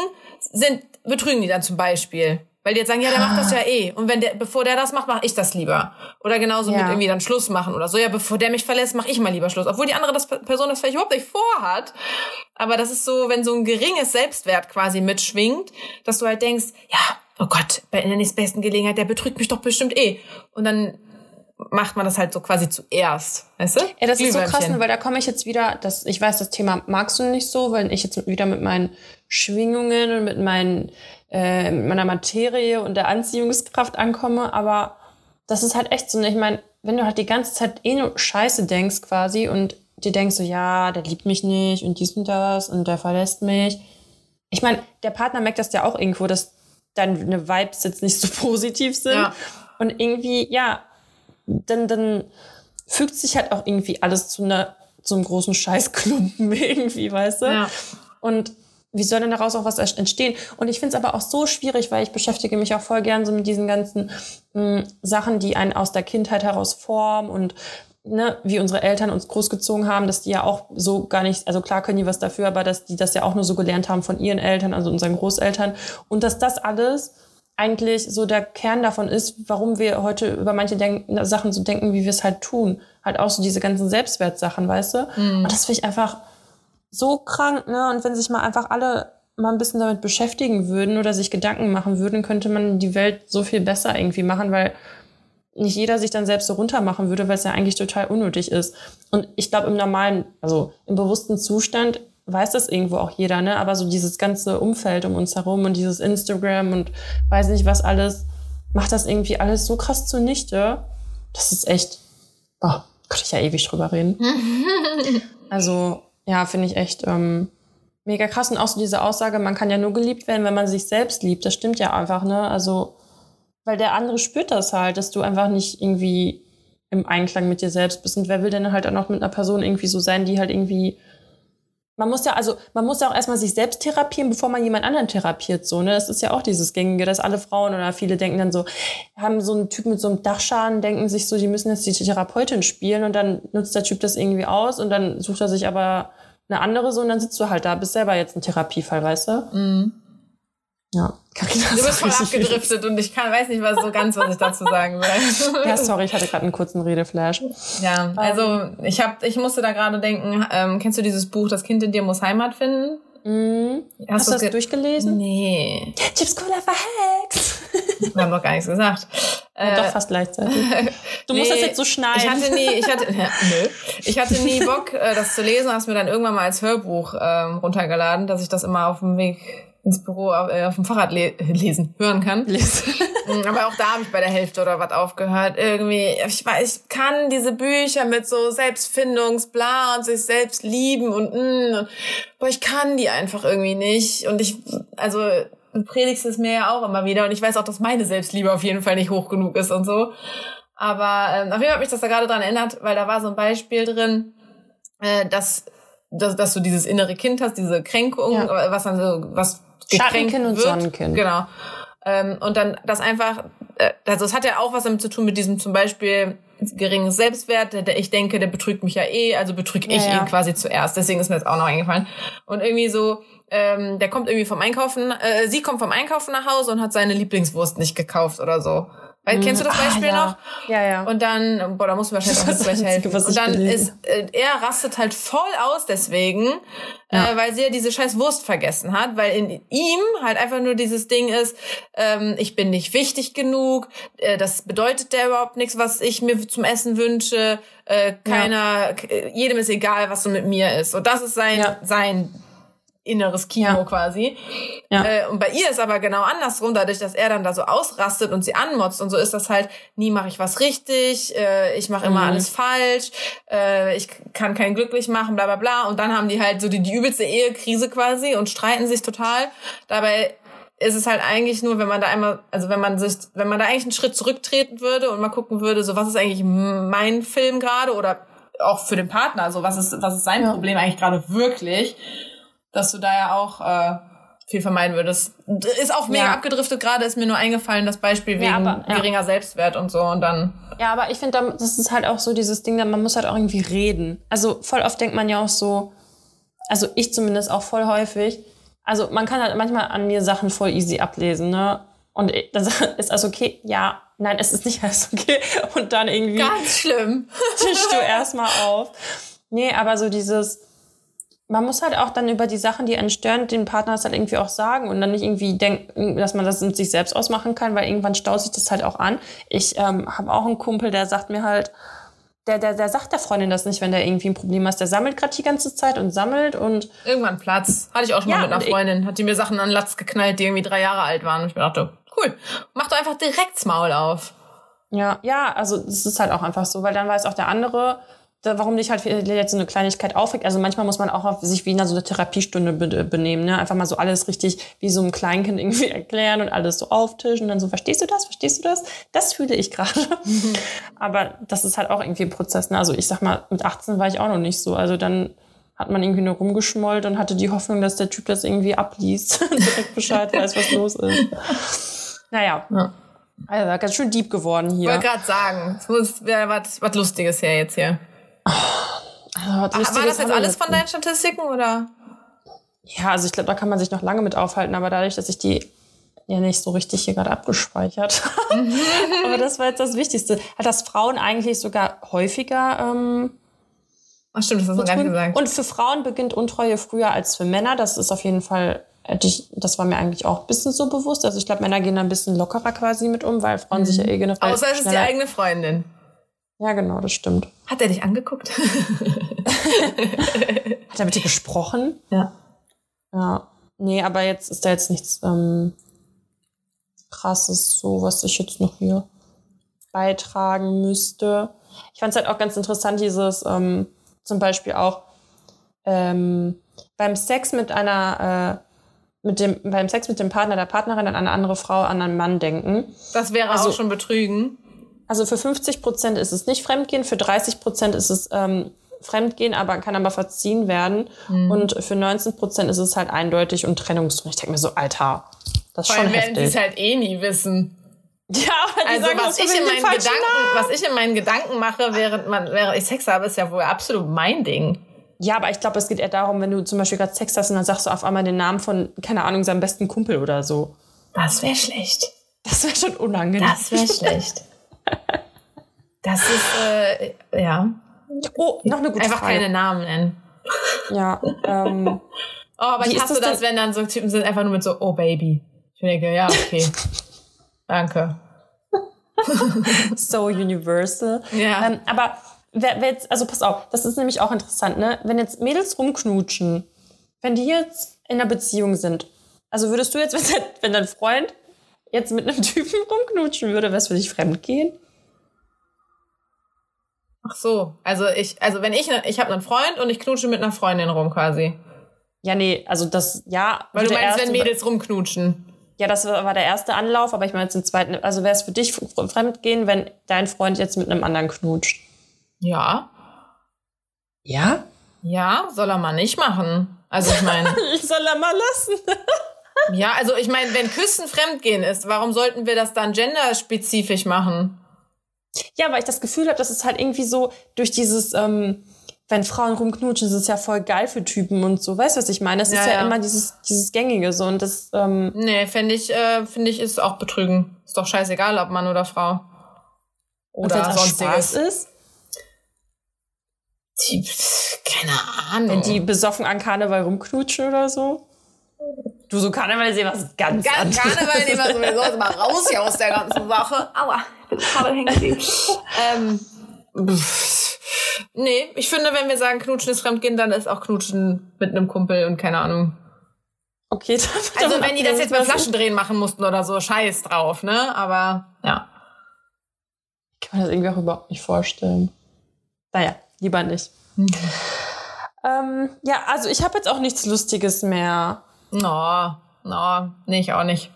sind betrügen die dann zum Beispiel. Weil die jetzt sagen, ja, der macht das ja eh. Und wenn der, bevor der das macht, mache ich das lieber. Oder genauso ja. mit irgendwie dann Schluss machen oder so. Ja, bevor der mich verlässt, mache ich mal lieber Schluss. Obwohl die andere das, Person das vielleicht überhaupt nicht vorhat. Aber das ist so, wenn so ein geringes Selbstwert quasi mitschwingt, dass du halt denkst, ja, oh Gott, bei der nächstbesten Gelegenheit, der betrügt mich doch bestimmt eh. Und dann macht man das halt so quasi zuerst, weißt du? Ja, das ist so krass, weil da komme ich jetzt wieder, das, ich weiß, das Thema magst du nicht so, weil ich jetzt wieder mit meinen Schwingungen und mit meinen, äh, mit meiner Materie und der Anziehungskraft ankomme, aber das ist halt echt so, ich meine, wenn du halt die ganze Zeit eh nur Scheiße denkst quasi und dir denkst so, ja, der liebt mich nicht und dies und das und der verlässt mich. Ich meine, der Partner merkt das ja auch irgendwo, dass deine Vibes jetzt nicht so positiv sind. Ja. Und irgendwie, ja, dann, dann fügt sich halt auch irgendwie alles zu einer, zu einem großen Scheißklumpen irgendwie, weißt du? Ja. Und wie soll denn daraus auch was entstehen? Und ich finde es aber auch so schwierig, weil ich beschäftige mich auch voll gern so mit diesen ganzen mh, hm, Sachen, die einen aus der Kindheit heraus formen und ne, wie unsere Eltern uns großgezogen haben, dass die ja auch so gar nicht, also klar können die was dafür, aber dass die das ja auch nur so gelernt haben von ihren Eltern, also unseren Großeltern. Und dass das alles eigentlich so der Kern davon ist, warum wir heute über manche Denk Sachen so denken, wie wir es halt tun. Halt auch so diese ganzen Selbstwertsachen, weißt du? Mhm. Und das finde ich einfach so krank, ne? Und wenn sich mal einfach alle mal ein bisschen damit beschäftigen würden oder sich Gedanken machen würden, könnte man die Welt so viel besser irgendwie machen, weil nicht jeder sich dann selbst so runtermachen würde, weil es ja eigentlich total unnötig ist. Und ich glaube, im normalen, also im bewussten Zustand weiß das irgendwo auch jeder, ne? Aber so dieses ganze Umfeld um uns herum und dieses Instagram und weiß nicht was alles, macht das irgendwie alles so krass zunichte. Das ist echt, oh, könnte ich ja ewig drüber reden. also, ja, finde ich echt ähm, mega krass. Und auch so diese Aussage, man kann ja nur geliebt werden, wenn man sich selbst liebt. Das stimmt ja einfach, ne? Also, weil der andere spürt das halt, dass du einfach nicht irgendwie im Einklang mit dir selbst bist. Und wer will denn halt auch noch mit einer Person irgendwie so sein, die halt irgendwie. Man muss ja, also, man muss ja auch erstmal sich selbst therapieren, bevor man jemand anderen therapiert, so, ne? Das ist ja auch dieses Gängige, dass alle Frauen oder viele denken dann so, haben so einen Typ mit so einem Dachschaden, denken sich so, die müssen jetzt die Therapeutin spielen und dann nutzt der Typ das irgendwie aus und dann sucht er sich aber eine andere so und dann sitzt du halt da, bist selber jetzt ein Therapiefall, weißt du? Mhm. Ja, Carina, Du bist voll abgedriftet und ich kann, weiß nicht was so ganz, was ich dazu sagen will. Ja, sorry, ich hatte gerade einen kurzen Redeflash. Ja, ähm. also ich hab, ich musste da gerade denken, ähm, kennst du dieses Buch Das Kind in dir muss Heimat finden? Mhm. Hast, Hast du das durchgelesen? Nee. Chips Cola verhext. Wir haben doch gar nichts gesagt. Ja, äh, doch fast gleichzeitig. Du nee, musst das jetzt so schneiden. Ich hatte nie, ich hatte, ja, nö. Ich hatte nie Bock, äh, das zu lesen, hast mir dann irgendwann mal als Hörbuch ähm, runtergeladen, dass ich das immer auf dem Weg ins Büro äh, auf dem Fahrrad le lesen, hören kann. Lesen. Mm, aber auch da habe ich bei der Hälfte oder was aufgehört. Irgendwie, ich weiß, ich kann diese Bücher mit so Selbstfindungsbla und sich selbst lieben und, mm, und boah, ich kann die einfach irgendwie nicht. Und ich, also du predigst es mir ja auch immer wieder und ich weiß auch, dass meine Selbstliebe auf jeden Fall nicht hoch genug ist und so. Aber ähm, auf jeden Fall hat mich das da gerade dran erinnert, weil da war so ein Beispiel drin, äh, dass, dass, dass du dieses innere Kind hast, diese Kränkung, ja. was dann so, was Schattenkind und Sonnenkind. Genau. Ähm, und dann das einfach, äh, also es hat ja auch was damit zu tun mit diesem zum Beispiel geringes Selbstwert. Der, ich denke, der betrügt mich ja eh, also betrüge ich ja, ja. ihn quasi zuerst. Deswegen ist mir das auch noch eingefallen. Und irgendwie so, ähm, der kommt irgendwie vom Einkaufen, äh, sie kommt vom Einkaufen nach Hause und hat seine Lieblingswurst nicht gekauft oder so. Weil, kennst du das mhm. Beispiel ah, ja. noch? Ja, ja. Und dann, boah, da muss man wahrscheinlich auch gleich helfen. Und dann ist, äh, er rastet halt voll aus deswegen, ja. äh, weil sie ja diese scheiß Wurst vergessen hat, weil in ihm halt einfach nur dieses Ding ist, ähm, ich bin nicht wichtig genug, äh, das bedeutet der überhaupt nichts, was ich mir zum Essen wünsche, äh, keiner, ja. jedem ist egal, was so mit mir ist. Und das ist sein, sein inneres Kino ja. quasi. Ja. Äh, und bei ihr ist aber genau andersrum, dadurch, dass er dann da so ausrastet und sie anmotzt und so ist das halt, nie mache ich was richtig, äh, ich mache immer mhm. alles falsch, äh, ich kann keinen glücklich machen, bla bla bla. Und dann haben die halt so die, die übelste Ehekrise quasi und streiten sich total. Dabei ist es halt eigentlich nur, wenn man da einmal, also wenn man sich, wenn man da eigentlich einen Schritt zurücktreten würde und mal gucken würde, so was ist eigentlich mein Film gerade oder auch für den Partner, so was ist, was ist sein ja. Problem eigentlich gerade wirklich? Dass du da ja auch äh, viel vermeiden würdest. Ist auch mega ja. abgedriftet gerade, ist mir nur eingefallen, das Beispiel wegen ja, aber, ja. geringer Selbstwert und so und dann. Ja, aber ich finde, das ist halt auch so dieses Ding, man muss halt auch irgendwie reden. Also voll oft denkt man ja auch so, also ich zumindest auch voll häufig, also man kann halt manchmal an mir Sachen voll easy ablesen, ne? Und das ist also okay, ja, nein, es ist nicht alles okay. Und dann irgendwie. Ganz schlimm. tischst du erstmal auf. Nee, aber so dieses, man muss halt auch dann über die Sachen, die einen stören, den Partner das halt irgendwie auch sagen und dann nicht irgendwie denken, dass man das mit sich selbst ausmachen kann, weil irgendwann staut sich das halt auch an. Ich ähm, habe auch einen Kumpel, der sagt mir halt, der, der, der sagt der Freundin das nicht, wenn der irgendwie ein Problem hat. Der sammelt gerade die ganze Zeit und sammelt und. Irgendwann Platz. Hatte ich auch schon ja, mal mit einer Freundin. Hat die mir Sachen an Latz geknallt, die irgendwie drei Jahre alt waren. Und ich mir dachte, cool, mach doch einfach direkt Maul auf. Ja, ja, also das ist halt auch einfach so, weil dann weiß auch der andere, warum dich halt jetzt so eine Kleinigkeit aufregt. Also manchmal muss man auch auf sich wie in so eine Therapiestunde benehmen, ne? Einfach mal so alles richtig wie so ein Kleinkind irgendwie erklären und alles so auftischen und dann so, verstehst du das? Verstehst du das? Das fühle ich gerade. Mhm. Aber das ist halt auch irgendwie ein Prozess, ne? Also ich sag mal, mit 18 war ich auch noch nicht so. Also dann hat man irgendwie nur rumgeschmollt und hatte die Hoffnung, dass der Typ das irgendwie abliest und direkt Bescheid weiß, was los ist. Naja. Ja. Also ganz schön deep geworden hier. Ich wollte gerade sagen, es wäre was Lustiges her jetzt hier. Also, Ach, war das jetzt alles von deinen Statistiken oder? Ja, also ich glaube, da kann man sich noch lange mit aufhalten, aber dadurch, dass ich die ja nicht so richtig hier gerade abgespeichert habe. aber das war jetzt das Wichtigste. Hat das Frauen eigentlich sogar häufiger. Ähm, Ach stimmt, das hast du gar nicht gesagt. Und für Frauen beginnt Untreue früher als für Männer. Das ist auf jeden Fall, das war mir eigentlich auch ein bisschen so bewusst. Also ich glaube, Männer gehen da ein bisschen lockerer quasi mit um, weil Frauen mhm. sich ja eh generell. Außer es ist die eigene Freundin. Ja, genau, das stimmt. Hat er dich angeguckt? Hat er mit dir gesprochen? Ja. Ja. Nee, aber jetzt ist da jetzt nichts ähm, krasses, so was ich jetzt noch hier beitragen müsste. Ich fand es halt auch ganz interessant, dieses ähm, zum Beispiel auch ähm, beim Sex mit einer äh, mit dem, beim Sex mit dem Partner der Partnerin an eine andere Frau, an einen Mann denken. Das wäre also, auch schon Betrügen. Also für 50 Prozent ist es nicht Fremdgehen, für 30 Prozent ist es ähm, Fremdgehen, aber kann aber verziehen werden. Mhm. Und für 19 Prozent ist es halt eindeutig und Trennungsgrund. Ich denke mir so, Alter, das ist Vor schon heftig. werden sie es halt eh nie wissen. Ja, aber die also sagen, was ich in meinen Gedanken, was ich in meinen Gedanken mache, während man, während ich Sex habe, ist ja wohl absolut mein Ding. Ja, aber ich glaube, es geht eher darum, wenn du zum Beispiel gerade Sex hast und dann sagst du auf einmal den Namen von, keine Ahnung, seinem besten Kumpel oder so. Das wäre schlecht. Das wäre schon unangenehm. Das wäre schlecht. Das ist, äh, ja. Oh, noch eine gute Einfach Frage. keine Namen nennen. Ja, ähm. Oh, aber ich hasse das, das wenn dann so Typen sind, einfach nur mit so, oh Baby. Ich denke, ja, okay. Danke. so universal. Ja. Ähm, aber wer, wer jetzt, also pass auf, das ist nämlich auch interessant, ne? Wenn jetzt Mädels rumknutschen, wenn die jetzt in einer Beziehung sind Also würdest du jetzt, wenn dein, wenn dein Freund jetzt mit einem Typen rumknutschen würde, wär's für dich fremdgehen? Ach so, also ich, also wenn ich, ich habe einen Freund und ich knutsche mit einer Freundin rum quasi. Ja, nee, also das, ja. Weil du meinst, wenn Mädels rumknutschen. Ja, das war der erste Anlauf, aber ich meine jetzt den zweiten. Also wäre es für dich fremdgehen, wenn dein Freund jetzt mit einem anderen knutscht? Ja. Ja? Ja, soll er mal nicht machen. Also ich meine. soll er mal lassen. Ja, also ich meine, wenn Küssen fremdgehen ist, warum sollten wir das dann genderspezifisch machen? Ja, weil ich das Gefühl habe, dass es halt irgendwie so durch dieses, ähm, wenn Frauen rumknutschen, ist es ja voll geil für Typen und so. Weißt du, was ich meine? Es ja, ist ja, ja, immer dieses, dieses Gängige so und das. Ähm nee, finde ich, äh, finde ich, ist auch betrügen. Ist doch scheißegal, ob Mann oder Frau. Oder sonstiges. ist? Die, keine Ahnung. Wenn die besoffen an Karneval rumknutschen oder so? Du, so Karneval sehen was ganz Gar, anderes. Karneval nehmen wir sowieso mal raus hier aus der ganzen Sache. Aua, bin Kabel hängen geblieben. ähm, nee, ich finde, wenn wir sagen, Knutschen ist Fremdgehen, dann ist auch Knutschen mit einem Kumpel und keine Ahnung. Okay, dann, Also wenn die das jetzt beim Flaschendrehen machen mussten oder so, scheiß drauf, ne? Aber ja. Ich kann mir das irgendwie auch überhaupt nicht vorstellen. Naja, lieber nicht. Mhm. Ähm, ja, also ich habe jetzt auch nichts Lustiges mehr. No, no, nee, ich auch nicht.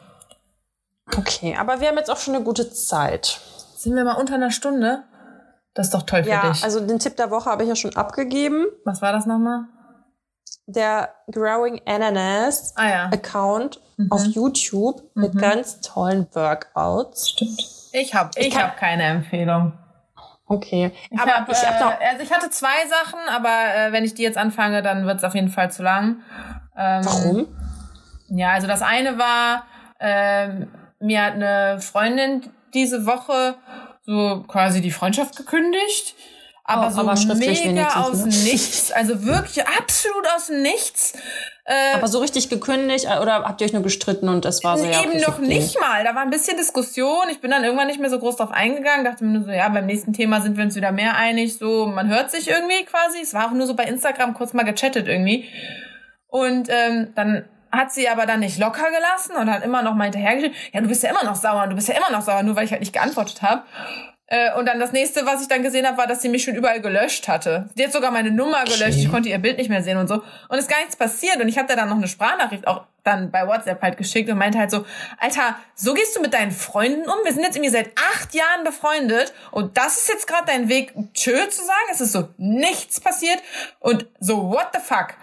Okay, aber wir haben jetzt auch schon eine gute Zeit. Sind wir mal unter einer Stunde? Das ist doch toll für ja, dich. Ja, also den Tipp der Woche habe ich ja schon abgegeben. Was war das nochmal? Der Growing Ananas ah, ja. Account mhm. auf YouTube mhm. mit ganz tollen Workouts. Stimmt. Ich habe ich, ich hab keine Empfehlung. Okay. Ich aber hab, ich, hab noch äh, also ich hatte zwei Sachen, aber äh, wenn ich die jetzt anfange, dann wird es auf jeden Fall zu lang. Ähm, Warum? Ja, also das eine war, ähm, mir hat eine Freundin diese Woche so quasi die Freundschaft gekündigt. Aber oh, so aber mega aus ne? nichts. Also wirklich absolut aus nichts. Äh, aber so richtig gekündigt äh, oder habt ihr euch nur gestritten und es war so ja. Eben noch nicht mal. Da war ein bisschen Diskussion. Ich bin dann irgendwann nicht mehr so groß drauf eingegangen. Dachte mir nur so, ja, beim nächsten Thema sind wir uns wieder mehr einig. So, man hört sich irgendwie quasi. Es war auch nur so bei Instagram kurz mal gechattet irgendwie. Und ähm, dann hat sie aber dann nicht locker gelassen und hat immer noch mal hinterhergeschrieben, ja, du bist ja immer noch sauer, du bist ja immer noch sauer, nur weil ich halt nicht geantwortet habe. Äh, und dann das nächste, was ich dann gesehen habe, war, dass sie mich schon überall gelöscht hatte. Die hat sogar meine Nummer gelöscht, okay. ich konnte ihr Bild nicht mehr sehen und so. Und ist gar nichts passiert. Und ich habe da dann noch eine Sprachnachricht auch dann bei WhatsApp halt geschickt und meinte halt so, Alter, so gehst du mit deinen Freunden um? Wir sind jetzt irgendwie seit acht Jahren befreundet und das ist jetzt gerade dein Weg, tschö zu sagen. Es ist so nichts passiert und so, what the fuck?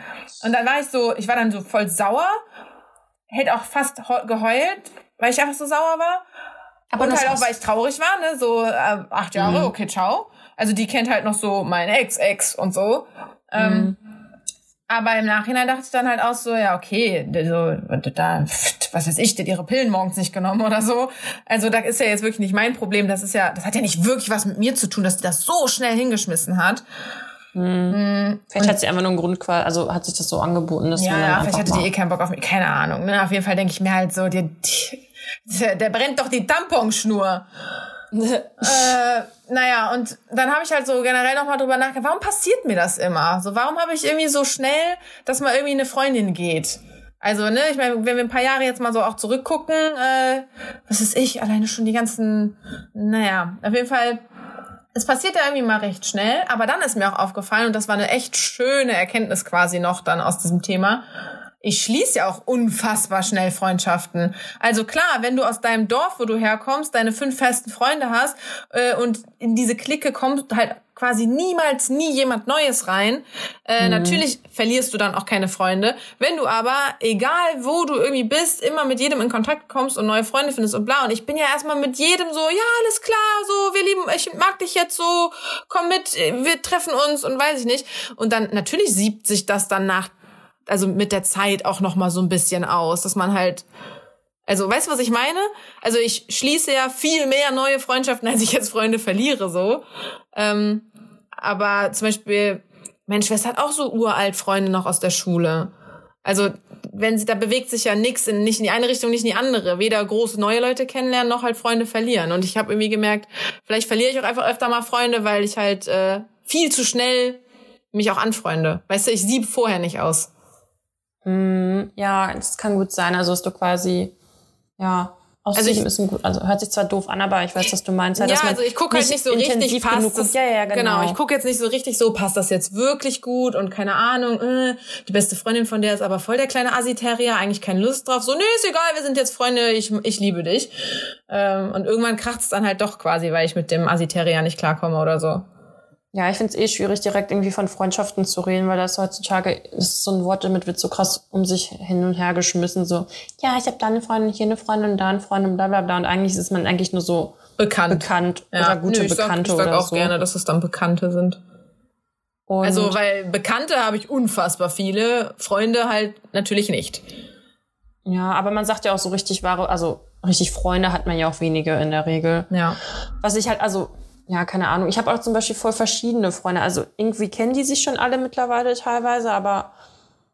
Und dann war ich so, ich war dann so voll sauer, hätte auch fast geheult, weil ich einfach so sauer war. Aber und halt auch, weil ich traurig war, ne? So äh, acht Jahre, mhm. okay, ciao. Also die kennt halt noch so mein Ex-Ex und so. Ähm, mhm. Aber im Nachhinein dachte ich dann halt auch so, ja, okay, so, da, was weiß ich, die hat ihre Pillen morgens nicht genommen oder so. Also das ist ja jetzt wirklich nicht mein Problem. Das ist ja, das hat ja nicht wirklich was mit mir zu tun, dass die das so schnell hingeschmissen hat. Mhm. Vielleicht und, hat sie einfach nur einen Grund, also hat sich das so angeboten, dass ja, ja, vielleicht hatte die eh keinen Bock auf mich, keine Ahnung. Ne? Auf jeden Fall denke ich mir halt so, die, die der brennt doch die Tamponschnur. äh, naja, und dann habe ich halt so generell nochmal drüber nachgedacht, warum passiert mir das immer? So, warum habe ich irgendwie so schnell, dass mal irgendwie eine Freundin geht? Also, ne, ich meine, wenn wir ein paar Jahre jetzt mal so auch zurückgucken, äh, was ist ich, alleine schon die ganzen, naja, auf jeden Fall, es passiert ja irgendwie mal recht schnell, aber dann ist mir auch aufgefallen, und das war eine echt schöne Erkenntnis quasi noch dann aus diesem Thema, ich schließe ja auch unfassbar schnell Freundschaften. Also klar, wenn du aus deinem Dorf, wo du herkommst, deine fünf festen Freunde hast äh, und in diese Clique kommt halt quasi niemals nie jemand Neues rein. Äh, mhm. Natürlich verlierst du dann auch keine Freunde. Wenn du aber, egal wo du irgendwie bist, immer mit jedem in Kontakt kommst und neue Freunde findest und bla. Und ich bin ja erstmal mit jedem so, ja, alles klar, so, wir lieben, ich mag dich jetzt so, komm mit, wir treffen uns und weiß ich nicht. Und dann natürlich siebt sich das dann nach also mit der Zeit auch noch mal so ein bisschen aus, dass man halt also, weißt du, was ich meine? Also, ich schließe ja viel mehr neue Freundschaften, als ich jetzt Freunde verliere, so. Ähm, aber zum Beispiel, meine Schwester hat auch so uralt Freunde noch aus der Schule. Also, wenn sie, da bewegt sich ja nix in, nicht in die eine Richtung, nicht in die andere. Weder große neue Leute kennenlernen, noch halt Freunde verlieren. Und ich habe irgendwie gemerkt, vielleicht verliere ich auch einfach öfter mal Freunde, weil ich halt äh, viel zu schnell mich auch anfreunde. Weißt du, ich sieb vorher nicht aus. Mm, ja, das kann gut sein. Also, dass du quasi, ja, aus also ich, ein gut, also hört sich zwar doof an, aber ich weiß, was du meinst. Ja, ja also ich gucke halt nicht so richtig, passt das, ja, ja, genau. genau. ich gucke jetzt nicht so richtig so, passt das jetzt wirklich gut und keine Ahnung, äh, die beste Freundin von der ist aber voll der kleine Assi-Terrier, eigentlich keine Lust drauf, so, nee, ist egal, wir sind jetzt Freunde, ich, ich liebe dich. Ähm, und irgendwann kracht es dann halt doch quasi, weil ich mit dem Assi-Terrier nicht klarkomme oder so. Ja, ich finde es eh schwierig, direkt irgendwie von Freundschaften zu reden, weil das heutzutage ist so ein Wort, damit wird so krass um sich hin und her geschmissen. So, ja, ich habe da eine Freundin, hier eine Freundin und da eine Freundin, bla bla bla. Und eigentlich ist man eigentlich nur so bekannt, bekannt ja. oder gute Nö, ich Bekannte sag, ich sag auch so. gerne, dass es dann Bekannte sind. Und also, weil Bekannte habe ich unfassbar viele, Freunde halt natürlich nicht. Ja, aber man sagt ja auch so richtig wahre, also richtig Freunde hat man ja auch wenige in der Regel. Ja. Was ich halt, also ja, keine Ahnung. Ich habe auch zum Beispiel voll verschiedene Freunde. Also irgendwie kennen die sich schon alle mittlerweile teilweise, aber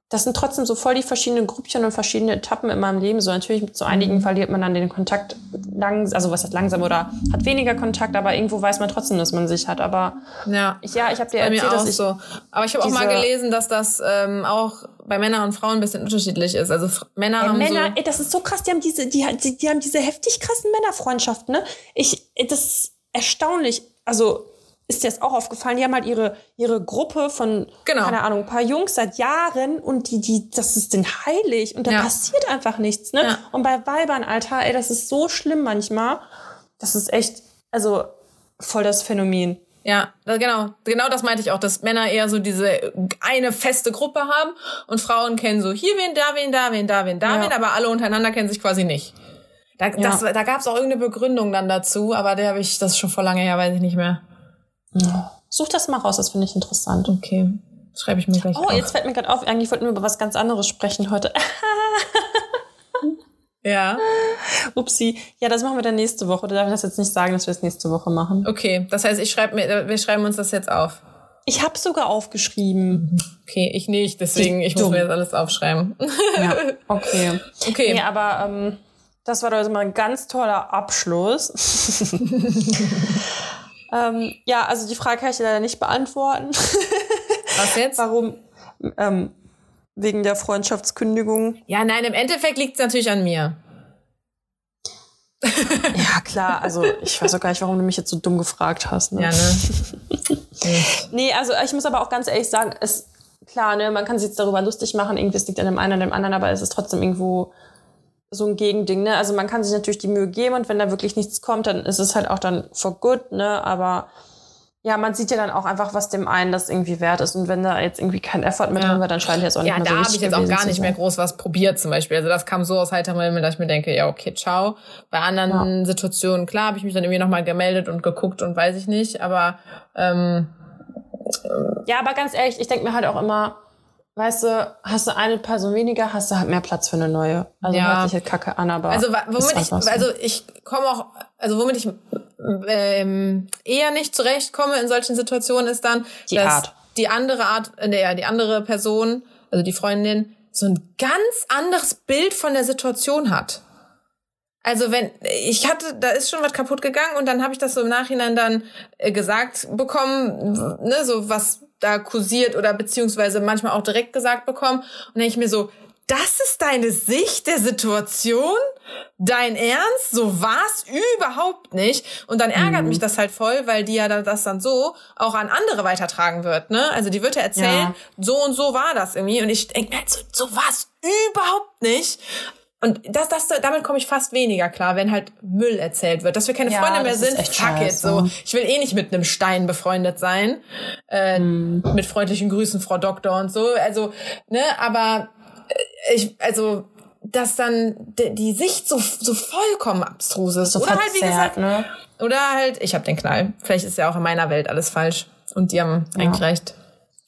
das sind trotzdem so voll die verschiedenen Gruppchen und verschiedene Etappen in meinem Leben. So natürlich mit so einigen mhm. verliert man dann den Kontakt langsam, also was heißt langsam oder hat weniger Kontakt, aber irgendwo weiß man trotzdem, dass man sich hat. Aber ja, ich, ja, ich habe dir erzählt, dass ich so. Aber ich habe auch mal gelesen, dass das ähm, auch bei Männern und Frauen ein bisschen unterschiedlich ist. Also Männer ey, haben Männer, so ey, das ist so krass. Die haben diese, die, die, die haben diese heftig krassen Männerfreundschaften. Ne? Ich, das erstaunlich. Also ist dir das auch aufgefallen? Die haben halt ihre, ihre Gruppe von, genau. keine Ahnung, ein paar Jungs seit Jahren und die, die, das ist denn heilig und da ja. passiert einfach nichts, ne? Ja. Und bei Weibern, Alter, ey, das ist so schlimm manchmal. Das ist echt, also voll das Phänomen. Ja, genau, genau das meinte ich auch, dass Männer eher so diese eine feste Gruppe haben und Frauen kennen so hier wen, da wen, da wen, da wen, da ja. wen, aber alle untereinander kennen sich quasi nicht. Da, ja. das, da gab es auch irgendeine Begründung dann dazu, aber der habe ich, das ist schon vor lange her, weiß ich nicht mehr. Ja. Such das mal raus, das finde ich interessant. Okay. Schreibe ich mir gleich Oh, auf. jetzt fällt mir gerade auf, eigentlich wollten wir über was ganz anderes sprechen heute. ja. Upsi. Ja, das machen wir dann nächste Woche. Da darf ich das jetzt nicht sagen, dass wir es nächste Woche machen. Okay, das heißt, ich schreib mir, wir schreiben uns das jetzt auf. Ich habe sogar aufgeschrieben. Okay, ich nicht, deswegen ich, ich muss mir das alles aufschreiben. Ja, okay. Okay. Nee, aber ähm, das war doch mal ein ganz toller Abschluss. ähm, ja, also die Frage kann ich leider nicht beantworten. Was jetzt? Warum? Ähm, wegen der Freundschaftskündigung. Ja, nein, im Endeffekt liegt es natürlich an mir. ja, klar. Also ich weiß auch gar nicht, warum du mich jetzt so dumm gefragt hast. Ne? Ja, ne? nee, also ich muss aber auch ganz ehrlich sagen, es klar, ne, man kann sich jetzt darüber lustig machen, irgendwie es liegt an dem einen oder dem anderen, aber es ist trotzdem irgendwo so ein Gegending, ne? Also man kann sich natürlich die Mühe geben und wenn da wirklich nichts kommt, dann ist es halt auch dann for good, ne? Aber ja, man sieht ja dann auch einfach, was dem einen das irgendwie wert ist. Und wenn da jetzt irgendwie kein Effort mit ja. drin war, dann scheint jetzt auch nicht ja, mehr so Ja, da habe ich jetzt auch gar nicht mehr groß was probiert zum Beispiel. Also das kam so aus heiterem Himmel, dass ich mir denke, ja, okay, ciao. Bei anderen ja. Situationen, klar, habe ich mich dann irgendwie nochmal gemeldet und geguckt und weiß ich nicht. Aber ähm, ja, aber ganz ehrlich, ich denke mir halt auch immer, weißt du, hast du eine Person weniger, hast du halt mehr Platz für eine neue. Also ja. hört sich halt kacke an, aber. Also womit ich, so. also ich komme auch, also womit ich ähm, eher nicht zurechtkomme in solchen Situationen ist dann, die dass Art. die andere Art, äh, die andere Person, also die Freundin, so ein ganz anderes Bild von der Situation hat. Also wenn ich hatte, da ist schon was kaputt gegangen und dann habe ich das so im Nachhinein dann äh, gesagt bekommen, ne, so was da kursiert oder beziehungsweise manchmal auch direkt gesagt bekommen. Und dann ich mir so, das ist deine Sicht der Situation? Dein Ernst? So war's überhaupt nicht. Und dann ärgert mhm. mich das halt voll, weil die ja das dann so auch an andere weitertragen wird, ne? Also die wird ja erzählen, ja. so und so war das irgendwie. Und ich denke mir, so, so war's überhaupt nicht. Und das, das, damit komme ich fast weniger klar, wenn halt Müll erzählt wird. Dass wir keine ja, Freunde mehr sind, fuck it. So, ich will eh nicht mit einem Stein befreundet sein. Äh, mm. Mit freundlichen Grüßen, Frau Doktor und so. Also, ne, aber äh, ich, also, dass dann die, Sicht so, so vollkommen abstrus ist. So oder halt, wie gesagt, ne? Oder halt, ich habe den Knall. Vielleicht ist ja auch in meiner Welt alles falsch. Und die haben ja. eigentlich recht.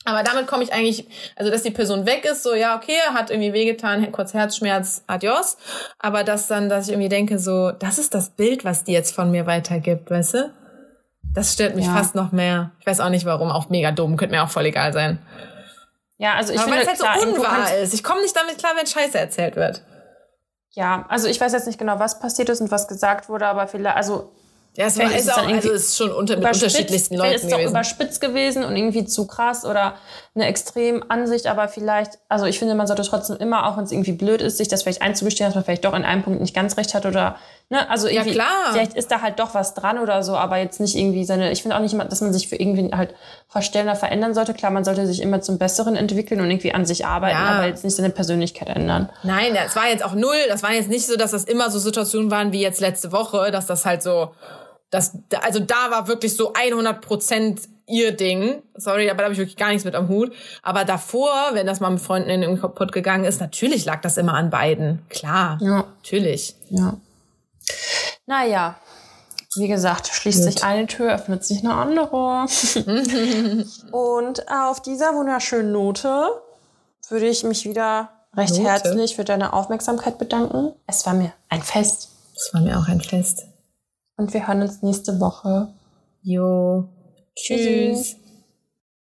Aber damit komme ich eigentlich, also dass die Person weg ist, so ja, okay, hat irgendwie wehgetan, kurz Herzschmerz, adios. Aber dass dann, dass ich irgendwie denke, so, das ist das Bild, was die jetzt von mir weitergibt, weißt du? Das stört mich ja. fast noch mehr. Ich weiß auch nicht warum, auch mega dumm, könnte mir auch voll egal sein. Ja, also ich Aber finde, weil es halt so unwahr ist. Ich komme nicht damit klar, wenn Scheiße erzählt wird. Ja, also ich weiß jetzt nicht genau, was passiert ist und was gesagt wurde, aber vielleicht, also Ja, es war, ist auch, also es ist schon unter, mit unterschiedlichsten Leuten ist gewesen. doch überspitzt gewesen und irgendwie zu krass oder eine extrem Ansicht, aber vielleicht, also ich finde, man sollte trotzdem immer, auch wenn es irgendwie blöd ist, sich das vielleicht einzugestehen, dass man vielleicht doch in einem Punkt nicht ganz recht hat oder, ne, also irgendwie, ja, vielleicht ist da halt doch was dran oder so, aber jetzt nicht irgendwie seine, ich finde auch nicht, dass man sich für irgendwie halt verstellen oder verändern sollte. Klar, man sollte sich immer zum Besseren entwickeln und irgendwie an sich arbeiten, ja. aber jetzt nicht seine Persönlichkeit ändern. Nein, das war jetzt auch null, das war jetzt nicht so, dass das immer so Situationen waren wie jetzt letzte Woche, dass das halt so, das, also da war wirklich so 100 Prozent ihr Ding. Sorry, aber da habe ich wirklich gar nichts mit am Hut. Aber davor, wenn das mal mit Freunden in den kaputt gegangen ist, natürlich lag das immer an beiden. Klar. Ja. Natürlich. Ja. Naja. Wie gesagt, schließt Gut. sich eine Tür, öffnet sich eine andere. Und auf dieser wunderschönen Note würde ich mich wieder recht Note. herzlich für deine Aufmerksamkeit bedanken. Es war mir ein Fest. Es war mir auch ein Fest. Und wir hören uns nächste Woche. Jo. Tschüss. Tschüss.